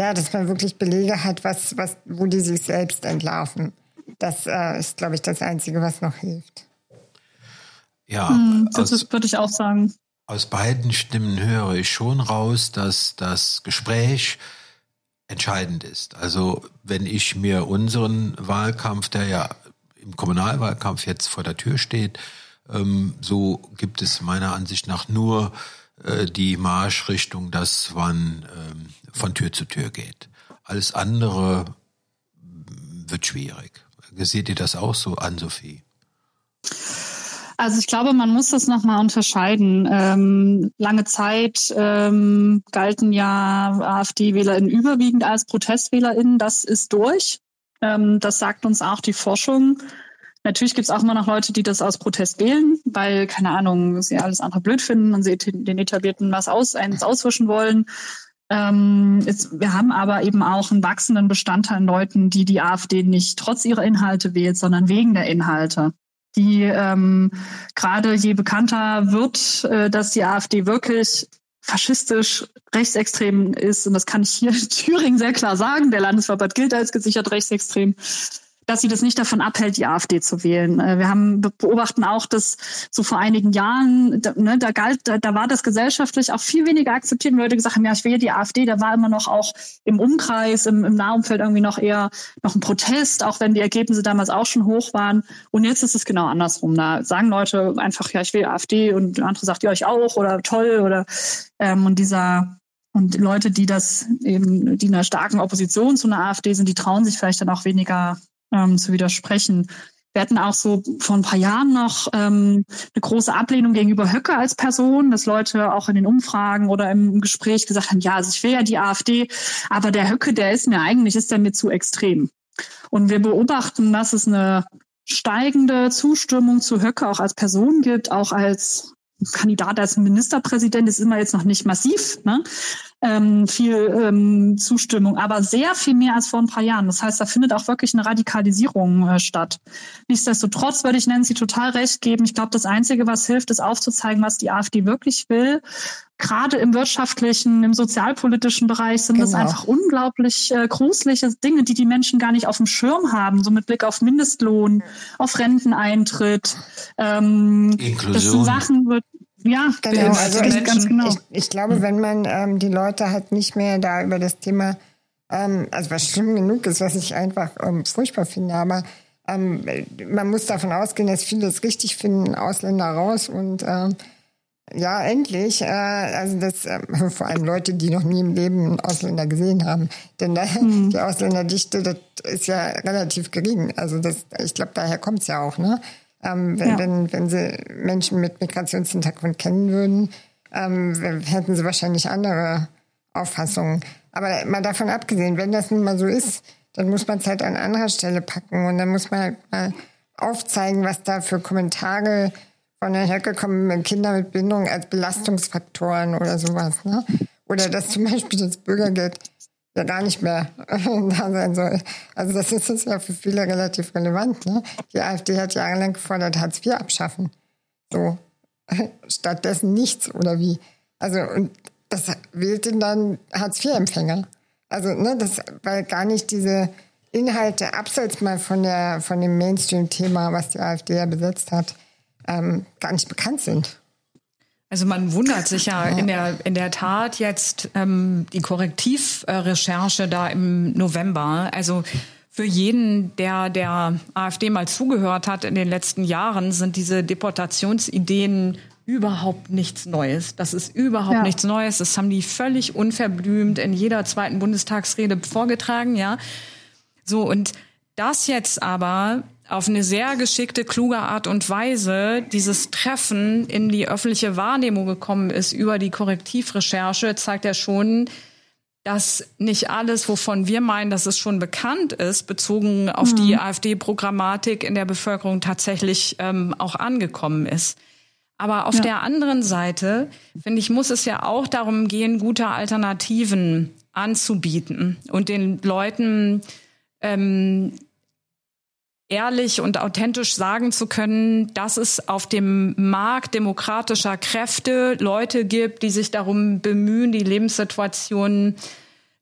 ja, dass man wirklich Belege hat, was, was, wo die sich selbst entlarven. Das äh, ist, glaube ich, das Einzige, was noch hilft. Ja, hm, das aus, würde ich auch sagen. Aus beiden Stimmen höre ich schon raus, dass das Gespräch entscheidend ist. Also wenn ich mir unseren Wahlkampf, der ja im Kommunalwahlkampf jetzt vor der Tür steht, ähm, so gibt es meiner Ansicht nach nur äh, die Marschrichtung, dass man ähm, von Tür zu Tür geht. Alles andere wird schwierig. Seht ihr das auch so an, Sophie? Also ich glaube, man muss das nochmal unterscheiden. Ähm, lange Zeit ähm, galten ja AfD-WählerInnen überwiegend als ProtestwählerInnen. Das ist durch. Ähm, das sagt uns auch die Forschung. Natürlich gibt es auch immer noch Leute, die das aus Protest wählen, weil, keine Ahnung, sie alles andere blöd finden und sie den Etablierten was aus, eins auswischen wollen. Ähm, jetzt, wir haben aber eben auch einen wachsenden Bestand an Leuten, die die AfD nicht trotz ihrer Inhalte wählt, sondern wegen der Inhalte die ähm, gerade je bekannter wird, äh, dass die AfD wirklich faschistisch rechtsextrem ist, und das kann ich hier in Thüringen sehr klar sagen, der Landesverband gilt als gesichert rechtsextrem, dass sie das nicht davon abhält, die AfD zu wählen. Äh, wir haben beobachten auch, dass so vor einigen Jahren, da, ne, da galt, da, da war das gesellschaftlich auch viel weniger akzeptiert, Leute gesagt haben, ja, ich wähle die AfD, da war immer noch auch im Umkreis, im, im Nahumfeld irgendwie noch eher noch ein Protest, auch wenn die Ergebnisse damals auch schon hoch waren. Und jetzt ist es genau andersrum. Da sagen Leute einfach, ja, ich will AfD und andere sagt, ja, ich auch oder toll oder ähm, und dieser und Leute, die das eben, die in einer starken Opposition zu einer AfD sind, die trauen sich vielleicht dann auch weniger ähm, zu widersprechen. Wir hatten auch so vor ein paar Jahren noch ähm, eine große Ablehnung gegenüber Höcke als Person, dass Leute auch in den Umfragen oder im Gespräch gesagt haben, ja, also ich will ja die AfD, aber der Höcke, der ist mir eigentlich, ist der mir zu extrem. Und wir beobachten, dass es eine steigende Zustimmung zu Höcke auch als Person gibt, auch als Kandidat als Ministerpräsident ist immer jetzt noch nicht massiv, ne? Ähm, viel ähm, Zustimmung, aber sehr viel mehr als vor ein paar Jahren. Das heißt, da findet auch wirklich eine Radikalisierung äh, statt. Nichtsdestotrotz würde ich Nancy total recht geben. Ich glaube, das Einzige, was hilft, ist aufzuzeigen, was die AfD wirklich will. Gerade im wirtschaftlichen, im sozialpolitischen Bereich sind genau. das einfach unglaublich äh, grusliche Dinge, die die Menschen gar nicht auf dem Schirm haben. So mit Blick auf Mindestlohn, auf Renteneintritt. Ähm, Inklusion. Das sind Sachen, ja, genau. Also ich, ganz genau. Ich, ich glaube, wenn man ähm, die Leute halt nicht mehr da über das Thema, ähm, also was schlimm genug ist, was ich einfach ähm, furchtbar finde, aber ähm, man muss davon ausgehen, dass viele es richtig finden, Ausländer raus und ähm, ja, endlich. Äh, also das äh, vor allem Leute, die noch nie im Leben einen Ausländer gesehen haben. Denn da, mhm. die Ausländerdichte, das ist ja relativ gering. Also das, ich glaube, daher kommt es ja auch, ne? Ähm, wenn, ja. wenn, wenn sie Menschen mit Migrationshintergrund kennen würden, ähm, hätten sie wahrscheinlich andere Auffassungen. Aber mal davon abgesehen, wenn das nun mal so ist, dann muss man es halt an anderer Stelle packen und dann muss man halt mal aufzeigen, was da für Kommentare von hergekommenen Kindern mit Bindung als Belastungsfaktoren oder sowas. Ne? Oder dass zum Beispiel das Bürgergeld ja gar nicht mehr da sein soll. Also das ist ja für viele relativ relevant. Ne? Die AfD hat jahrelang gefordert, Hartz IV abschaffen. So, stattdessen nichts oder wie. Also und das wählte dann Hartz IV-Empfänger. Also ne, das, weil gar nicht diese Inhalte abseits mal von der von dem Mainstream-Thema, was die AfD ja besetzt hat, ähm, gar nicht bekannt sind. Also man wundert sich ja in der, in der Tat jetzt ähm, die Korrektivrecherche da im November. Also für jeden, der der AfD mal zugehört hat in den letzten Jahren, sind diese Deportationsideen überhaupt nichts Neues. Das ist überhaupt ja. nichts Neues. Das haben die völlig unverblümt in jeder zweiten Bundestagsrede vorgetragen, ja. So und das jetzt aber auf eine sehr geschickte, kluge Art und Weise dieses Treffen in die öffentliche Wahrnehmung gekommen ist über die Korrektivrecherche, zeigt ja schon, dass nicht alles, wovon wir meinen, dass es schon bekannt ist, bezogen auf mhm. die AfD-Programmatik in der Bevölkerung tatsächlich ähm, auch angekommen ist. Aber auf ja. der anderen Seite, finde ich, muss es ja auch darum gehen, gute Alternativen anzubieten und den Leuten ähm, ehrlich und authentisch sagen zu können, dass es auf dem Markt demokratischer Kräfte Leute gibt, die sich darum bemühen, die Lebenssituation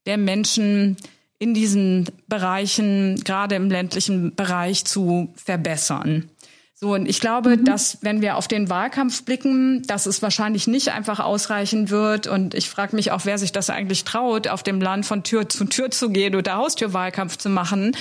der Menschen in diesen Bereichen, gerade im ländlichen Bereich, zu verbessern. So, und ich glaube, mhm. dass wenn wir auf den Wahlkampf blicken, dass es wahrscheinlich nicht einfach ausreichen wird. Und ich frage mich auch, wer sich das eigentlich traut, auf dem Land von Tür zu Tür zu gehen oder Haustürwahlkampf zu machen.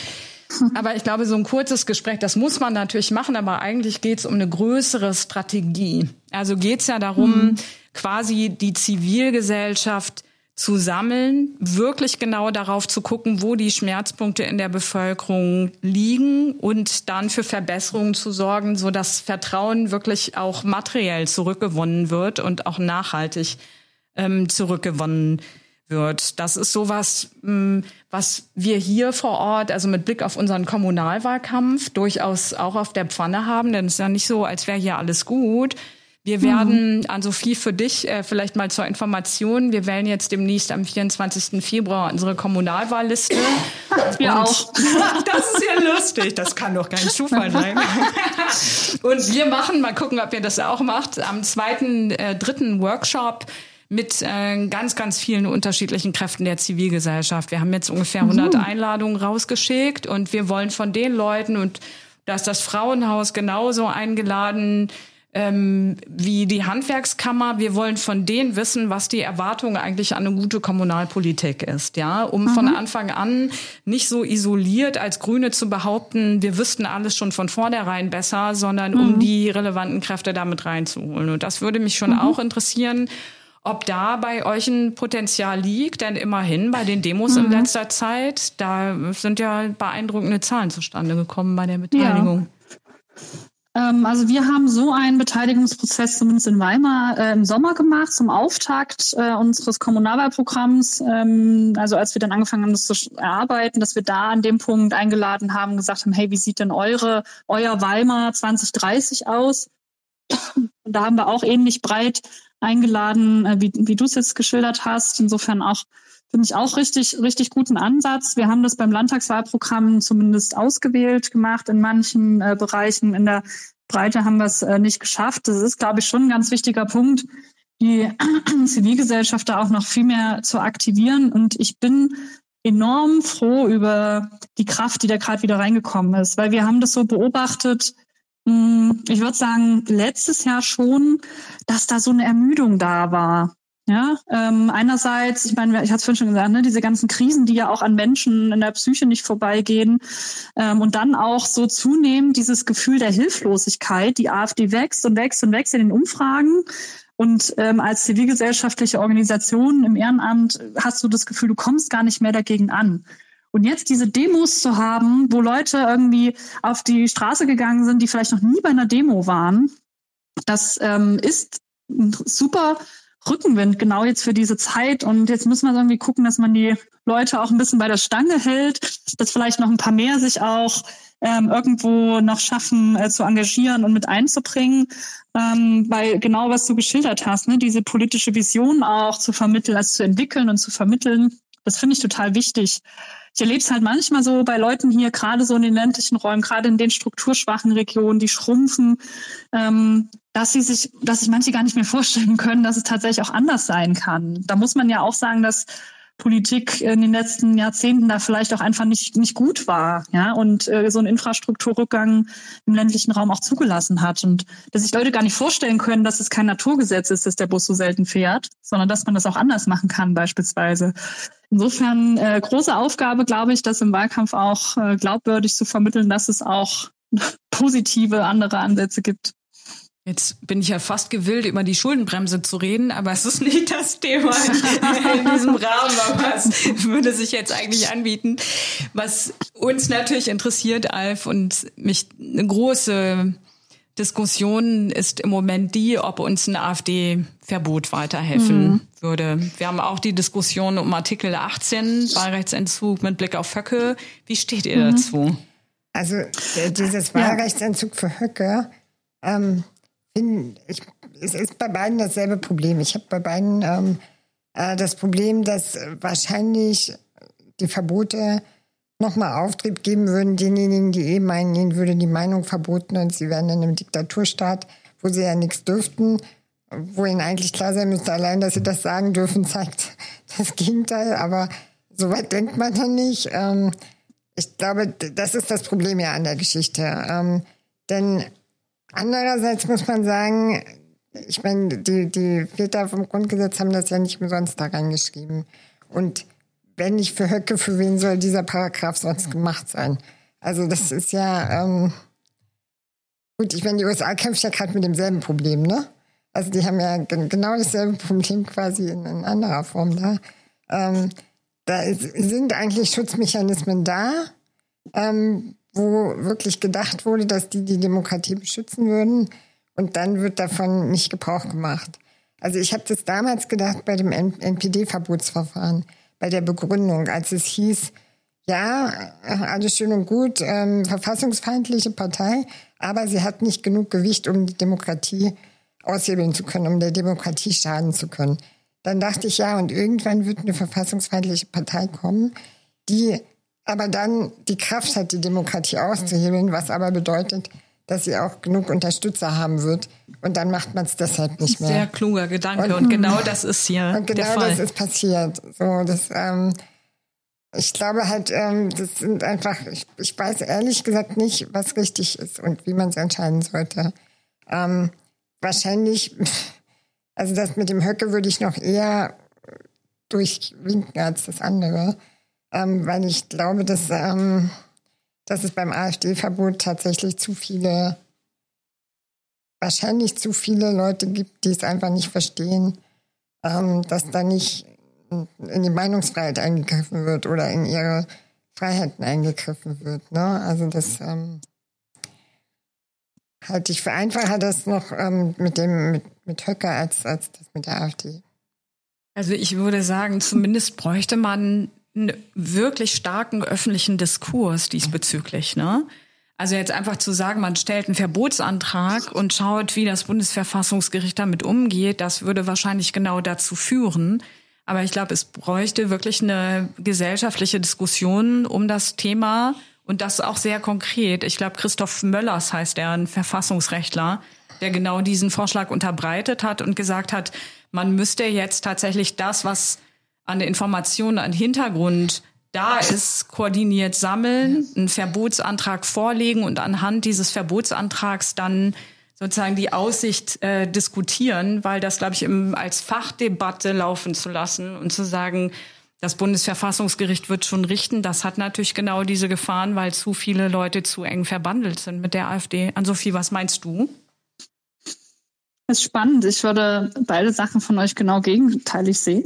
Aber ich glaube, so ein kurzes Gespräch, das muss man natürlich machen, aber eigentlich geht es um eine größere Strategie. Also geht es ja darum, mhm. quasi die Zivilgesellschaft zu sammeln, wirklich genau darauf zu gucken, wo die Schmerzpunkte in der Bevölkerung liegen und dann für Verbesserungen zu sorgen, so dass Vertrauen wirklich auch materiell zurückgewonnen wird und auch nachhaltig ähm, zurückgewonnen wird. Das ist sowas, hm, was wir hier vor Ort, also mit Blick auf unseren Kommunalwahlkampf, durchaus auch auf der Pfanne haben. Denn es ist ja nicht so, als wäre hier alles gut. Wir werden, mhm. an Sophie, für dich äh, vielleicht mal zur Information, wir wählen jetzt demnächst am 24. Februar unsere Kommunalwahlliste. Wir auch. das ist ja lustig, das kann doch kein Zufall sein. Und wir machen, mal gucken, ob ihr das auch macht, am zweiten, äh, dritten Workshop mit äh, ganz, ganz vielen unterschiedlichen Kräften der Zivilgesellschaft. Wir haben jetzt ungefähr 100 mhm. Einladungen rausgeschickt und wir wollen von den Leuten und da ist das Frauenhaus genauso eingeladen, ähm, wie die Handwerkskammer. Wir wollen von denen wissen, was die Erwartung eigentlich an eine gute Kommunalpolitik ist, ja, um mhm. von Anfang an nicht so isoliert als Grüne zu behaupten, wir wüssten alles schon von vornherein besser, sondern mhm. um die relevanten Kräfte damit reinzuholen. Und das würde mich schon mhm. auch interessieren ob da bei euch ein Potenzial liegt, denn immerhin bei den Demos mhm. in letzter Zeit, da sind ja beeindruckende Zahlen zustande gekommen bei der Beteiligung. Ja. Ähm, also wir haben so einen Beteiligungsprozess zumindest in Weimar äh, im Sommer gemacht zum Auftakt äh, unseres Kommunalwahlprogramms. Ähm, also als wir dann angefangen haben, das zu erarbeiten, dass wir da an dem Punkt eingeladen haben, gesagt haben, hey, wie sieht denn eure euer Weimar 2030 aus? Und da haben wir auch ähnlich breit eingeladen, äh, wie, wie du es jetzt geschildert hast. Insofern auch Finde ich auch richtig, richtig guten Ansatz. Wir haben das beim Landtagswahlprogramm zumindest ausgewählt gemacht. In manchen äh, Bereichen in der Breite haben wir es äh, nicht geschafft. Das ist, glaube ich, schon ein ganz wichtiger Punkt, die Zivilgesellschaft da auch noch viel mehr zu aktivieren. Und ich bin enorm froh über die Kraft, die da gerade wieder reingekommen ist, weil wir haben das so beobachtet, ich würde sagen, letztes Jahr schon, dass da so eine Ermüdung da war. Ja, ähm, einerseits, ich meine, ich hatte es vorhin schon gesagt, ne, diese ganzen Krisen, die ja auch an Menschen in der Psyche nicht vorbeigehen, ähm, und dann auch so zunehmend dieses Gefühl der Hilflosigkeit. Die AfD wächst und wächst und wächst in den Umfragen. Und ähm, als zivilgesellschaftliche Organisation im Ehrenamt hast du das Gefühl, du kommst gar nicht mehr dagegen an. Und jetzt diese Demos zu haben, wo Leute irgendwie auf die Straße gegangen sind, die vielleicht noch nie bei einer Demo waren, das ähm, ist super Rückenwind genau jetzt für diese Zeit. Und jetzt muss man irgendwie gucken, dass man die Leute auch ein bisschen bei der Stange hält, dass vielleicht noch ein paar mehr sich auch ähm, irgendwo noch schaffen äh, zu engagieren und mit einzubringen, ähm, weil genau was du geschildert hast, ne, diese politische Vision auch zu vermitteln, also zu entwickeln und zu vermitteln, das finde ich total wichtig. Ich erlebe es halt manchmal so bei Leuten hier, gerade so in den ländlichen Räumen, gerade in den strukturschwachen Regionen, die schrumpfen, ähm, dass sie sich, dass sich manche gar nicht mehr vorstellen können, dass es tatsächlich auch anders sein kann. Da muss man ja auch sagen, dass Politik in den letzten Jahrzehnten da vielleicht auch einfach nicht, nicht gut war, ja, und äh, so einen Infrastrukturrückgang im ländlichen Raum auch zugelassen hat. Und dass sich Leute gar nicht vorstellen können, dass es kein Naturgesetz ist, dass der Bus so selten fährt, sondern dass man das auch anders machen kann, beispielsweise. Insofern äh, große Aufgabe, glaube ich, das im Wahlkampf auch äh, glaubwürdig zu vermitteln, dass es auch positive andere Ansätze gibt. Jetzt bin ich ja fast gewillt, über die Schuldenbremse zu reden, aber es ist nicht das Thema in diesem Rahmen, aber es würde sich jetzt eigentlich anbieten. Was uns natürlich interessiert, Alf, und mich eine große Diskussion ist im Moment die, ob uns ein AfD-Verbot weiterhelfen mhm. würde. Wir haben auch die Diskussion um Artikel 18, Wahlrechtsentzug mit Blick auf Höcke. Wie steht ihr mhm. dazu? Also dieses Wahlrechtsentzug für Höcke, ähm, bin, ich, es ist bei beiden dasselbe Problem. Ich habe bei beiden ähm, äh, das Problem, dass wahrscheinlich die Verbote nochmal Auftrieb geben würden denjenigen, die eh meinen, ihnen würde die Meinung verboten und sie wären in einem Diktaturstaat, wo sie ja nichts dürften, wo ihnen eigentlich klar sein müsste, allein, dass sie das sagen dürfen, zeigt das Gegenteil. Aber so weit denkt man dann nicht. Ähm, ich glaube, das ist das Problem ja an der Geschichte. Ähm, denn Andererseits muss man sagen, ich meine, die, die Väter vom Grundgesetz haben das ja nicht umsonst da reingeschrieben. Und wenn nicht für Höcke, für wen soll dieser Paragraph sonst gemacht sein? Also das ist ja, ähm, gut, ich meine, die USA kämpft ja gerade mit demselben Problem, ne? Also die haben ja genau dasselbe Problem quasi in, in anderer Form da. Ähm, da ist, sind eigentlich Schutzmechanismen da, ähm, wo wirklich gedacht wurde, dass die die Demokratie beschützen würden. Und dann wird davon nicht Gebrauch gemacht. Also ich habe das damals gedacht bei dem NPD-Verbotsverfahren, bei der Begründung, als es hieß, ja, alles schön und gut, ähm, verfassungsfeindliche Partei, aber sie hat nicht genug Gewicht, um die Demokratie aushebeln zu können, um der Demokratie schaden zu können. Dann dachte ich, ja, und irgendwann wird eine verfassungsfeindliche Partei kommen, die aber dann die Kraft hat, die Demokratie auszuhebeln, was aber bedeutet, dass sie auch genug Unterstützer haben wird. Und dann macht man es deshalb nicht mehr. Sehr kluger Gedanke. Und, und genau das ist hier. Und genau der Fall. das ist passiert. So, das, ähm, ich glaube halt, ähm, das sind einfach, ich, ich weiß ehrlich gesagt nicht, was richtig ist und wie man es entscheiden sollte. Ähm, wahrscheinlich, also das mit dem Höcke würde ich noch eher durchwinken als das andere, ähm, weil ich glaube, dass, ähm, dass es beim AfD-Verbot tatsächlich zu viele, wahrscheinlich zu viele Leute gibt, die es einfach nicht verstehen, ähm, dass da nicht in die Meinungsfreiheit eingegriffen wird oder in ihre Freiheiten eingegriffen wird. Ne? Also das ähm, halte ich für einfacher, das noch ähm, mit dem mit, mit Höcker als, als das mit der AfD. Also ich würde sagen, zumindest bräuchte man einen wirklich starken öffentlichen Diskurs diesbezüglich. Ne? Also jetzt einfach zu sagen, man stellt einen Verbotsantrag und schaut, wie das Bundesverfassungsgericht damit umgeht, das würde wahrscheinlich genau dazu führen. Aber ich glaube, es bräuchte wirklich eine gesellschaftliche Diskussion um das Thema und das auch sehr konkret. Ich glaube, Christoph Möllers heißt er, ein Verfassungsrechtler, der genau diesen Vorschlag unterbreitet hat und gesagt hat, man müsste jetzt tatsächlich das, was an Informationen, an Hintergrund da ist, koordiniert sammeln, einen Verbotsantrag vorlegen und anhand dieses Verbotsantrags dann sozusagen die Aussicht äh, diskutieren, weil das, glaube ich, im, als Fachdebatte laufen zu lassen und zu sagen, das Bundesverfassungsgericht wird schon richten, das hat natürlich genau diese Gefahren, weil zu viele Leute zu eng verbandelt sind mit der AfD. An-Sophie, was meinst du? Das ist spannend. Ich würde beide Sachen von euch genau gegenteilig sehen.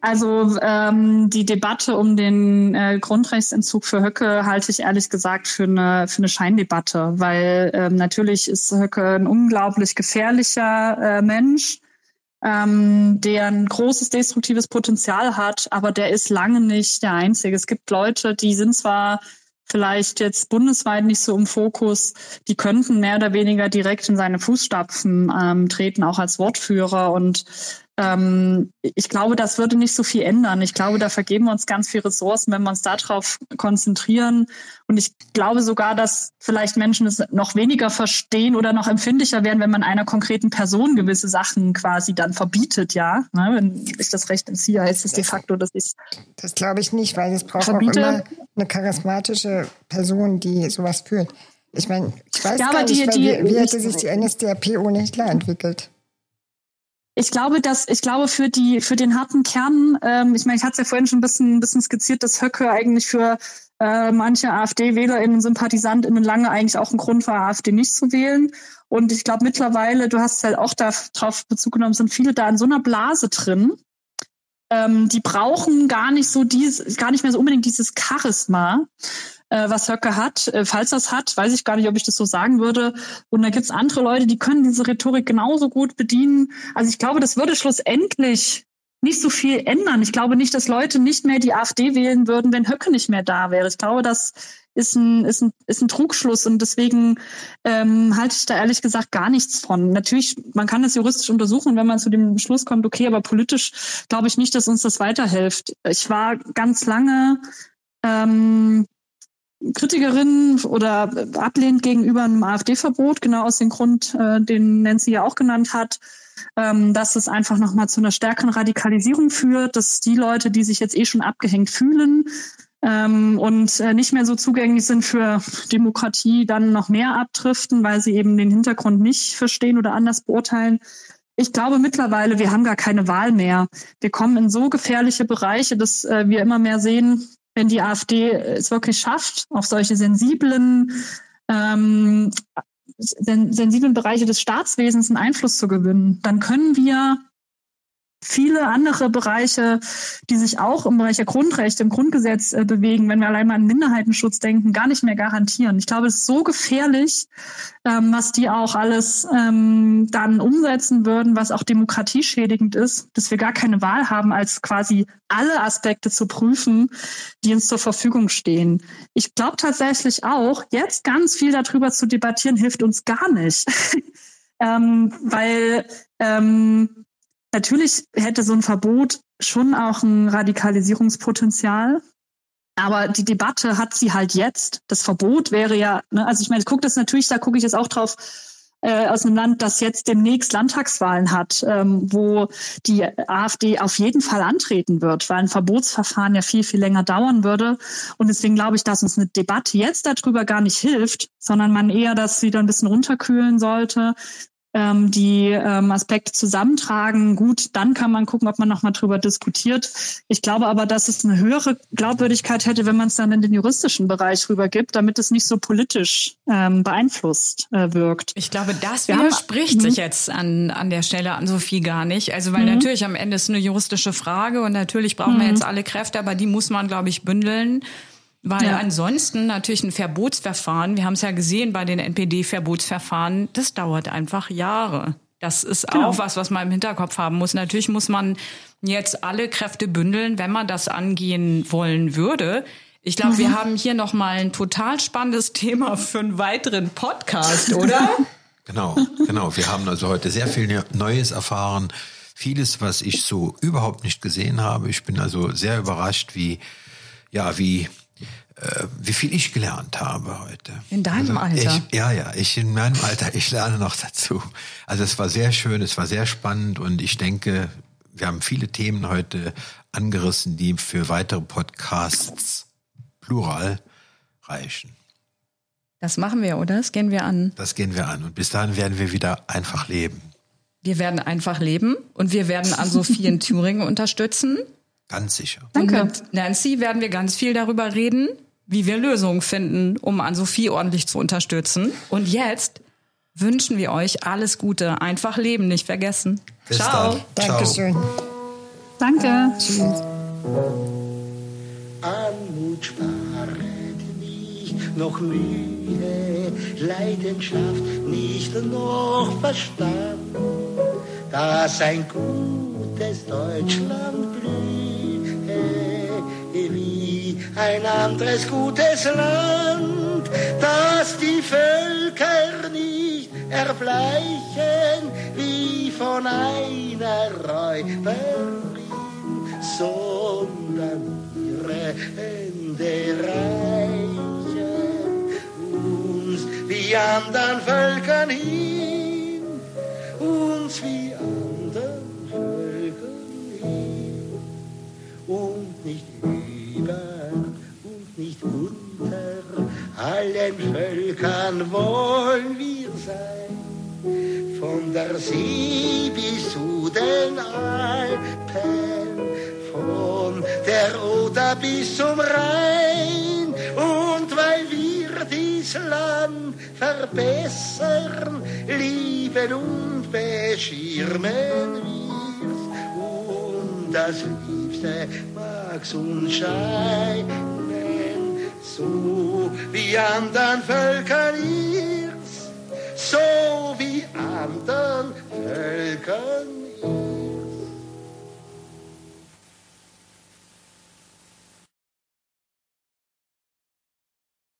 Also ähm, die Debatte um den äh, Grundrechtsentzug für Höcke halte ich ehrlich gesagt für eine, für eine Scheindebatte, weil ähm, natürlich ist Höcke ein unglaublich gefährlicher äh, Mensch, ähm, der ein großes destruktives Potenzial hat, aber der ist lange nicht der Einzige. Es gibt Leute, die sind zwar vielleicht jetzt bundesweit nicht so im Fokus, die könnten mehr oder weniger direkt in seine Fußstapfen ähm, treten, auch als Wortführer. Und ähm, ich glaube, das würde nicht so viel ändern. Ich glaube, da vergeben wir uns ganz viel Ressourcen, wenn wir uns darauf konzentrieren. Und ich glaube sogar, dass vielleicht Menschen es noch weniger verstehen oder noch empfindlicher werden, wenn man einer konkreten Person gewisse Sachen quasi dann verbietet, ja. Ne? Wenn ich das Recht entziehe, heißt es de facto, dass ich Das glaube ich nicht, weil es braucht verbiete. auch immer eine charismatische Person, die sowas führt. Ich meine, ich weiß ja, gar nicht, die, die, wie, wie hätte sich die NSDAP ohne Hitler entwickelt? Ich glaube, dass ich glaube für die für den harten Kern, ähm, ich meine, ich hatte es ja vorhin schon ein bisschen, ein bisschen skizziert, dass Höcke eigentlich für äh, manche AfD-WählerInnen, SympathisantInnen lange eigentlich auch ein Grund war, AfD nicht zu wählen. Und ich glaube mittlerweile, du hast halt auch darauf Bezug genommen, sind viele da in so einer Blase drin. Ähm, die brauchen gar nicht so dieses, gar nicht mehr so unbedingt dieses Charisma äh, was Höcke hat. Äh, falls das hat, weiß ich gar nicht, ob ich das so sagen würde. Und da gibt's andere Leute, die können diese Rhetorik genauso gut bedienen. Also ich glaube, das würde schlussendlich nicht so viel ändern. Ich glaube nicht, dass Leute nicht mehr die AfD wählen würden, wenn Höcke nicht mehr da wäre. Ich glaube, das ist ein, ist ein, ist ein Trugschluss und deswegen ähm, halte ich da ehrlich gesagt gar nichts von. Natürlich, man kann das juristisch untersuchen, wenn man zu dem Schluss kommt, okay, aber politisch glaube ich nicht, dass uns das weiterhilft. Ich war ganz lange ähm, Kritikerin oder ablehnt gegenüber einem AfD-Verbot, genau aus dem Grund, äh, den Nancy ja auch genannt hat, ähm, dass es einfach nochmal zu einer stärkeren Radikalisierung führt, dass die Leute, die sich jetzt eh schon abgehängt fühlen, ähm, und äh, nicht mehr so zugänglich sind für Demokratie, dann noch mehr abdriften, weil sie eben den Hintergrund nicht verstehen oder anders beurteilen. Ich glaube mittlerweile, wir haben gar keine Wahl mehr. Wir kommen in so gefährliche Bereiche, dass äh, wir immer mehr sehen, wenn die AfD es wirklich schafft, auf solche sensiblen ähm, sensiblen Bereiche des Staatswesens einen Einfluss zu gewinnen, dann können wir viele andere Bereiche, die sich auch im Bereich der Grundrechte, im Grundgesetz äh, bewegen, wenn wir allein mal an Minderheitenschutz denken, gar nicht mehr garantieren. Ich glaube, es ist so gefährlich, ähm, was die auch alles ähm, dann umsetzen würden, was auch demokratieschädigend ist, dass wir gar keine Wahl haben, als quasi alle Aspekte zu prüfen, die uns zur Verfügung stehen. Ich glaube tatsächlich auch, jetzt ganz viel darüber zu debattieren, hilft uns gar nicht. ähm, weil ähm, Natürlich hätte so ein Verbot schon auch ein Radikalisierungspotenzial. Aber die Debatte hat sie halt jetzt. Das Verbot wäre ja, ne, also ich meine, ich gucke das natürlich, da gucke ich jetzt auch drauf, äh, aus einem Land, das jetzt demnächst Landtagswahlen hat, ähm, wo die AfD auf jeden Fall antreten wird, weil ein Verbotsverfahren ja viel, viel länger dauern würde. Und deswegen glaube ich, dass uns eine Debatte jetzt darüber gar nicht hilft, sondern man eher das wieder ein bisschen runterkühlen sollte, ähm, die ähm, Aspekte zusammentragen. Gut, dann kann man gucken, ob man nochmal drüber diskutiert. Ich glaube aber, dass es eine höhere Glaubwürdigkeit hätte, wenn man es dann in den juristischen Bereich rübergibt, damit es nicht so politisch ähm, beeinflusst äh, wirkt. Ich glaube, das widerspricht haben, sich mhm. jetzt an, an der Stelle an Sophie gar nicht. Also, weil mhm. natürlich am Ende ist eine juristische Frage und natürlich brauchen mhm. wir jetzt alle Kräfte, aber die muss man, glaube ich, bündeln. Weil ja. ansonsten natürlich ein Verbotsverfahren, wir haben es ja gesehen bei den NPD-Verbotsverfahren, das dauert einfach Jahre. Das ist genau. auch was, was man im Hinterkopf haben muss. Natürlich muss man jetzt alle Kräfte bündeln, wenn man das angehen wollen würde. Ich glaube, mhm. wir haben hier noch mal ein total spannendes Thema für einen weiteren Podcast, oder? genau, genau. Wir haben also heute sehr viel Neues erfahren. Vieles, was ich so überhaupt nicht gesehen habe. Ich bin also sehr überrascht, wie, ja, wie wie viel ich gelernt habe heute. In deinem also Alter? Ich, ja, ja, ich in meinem Alter, ich lerne noch dazu. Also es war sehr schön, es war sehr spannend und ich denke, wir haben viele Themen heute angerissen, die für weitere Podcasts plural reichen. Das machen wir, oder? Das gehen wir an. Das gehen wir an. Und bis dahin werden wir wieder einfach leben. Wir werden einfach leben und wir werden an Sophie in Thüringen unterstützen. Ganz sicher. Danke. Und mit Nancy werden wir ganz viel darüber reden, wie wir Lösungen finden, um an Sophie ordentlich zu unterstützen. Und jetzt wünschen wir euch alles Gute. Einfach leben, nicht vergessen. Bis Ciao. Dann. Dankeschön. Danke. Tschüss. Anmut sparet nicht, noch Mühe, Leidenschaft nicht noch Verstand, dass ein gutes Deutschland blühe wie ein anderes gutes Land, das die Völker nicht erbleichen wie von einer Räuberin, sondern ihre Hände reichen uns wie anderen Völkern hin, uns wie anderen Völkern hin. Und nicht über nicht unter allen Völkern wollen wir sein, von der See bis zu den Alpen, von der Oder bis zum Rhein. Und weil wir dies Land verbessern, lieben und beschirmen wir's, und das Liebste mag's uns scheinen so wie anderen Völkern ihrs, so wie anderen Völkern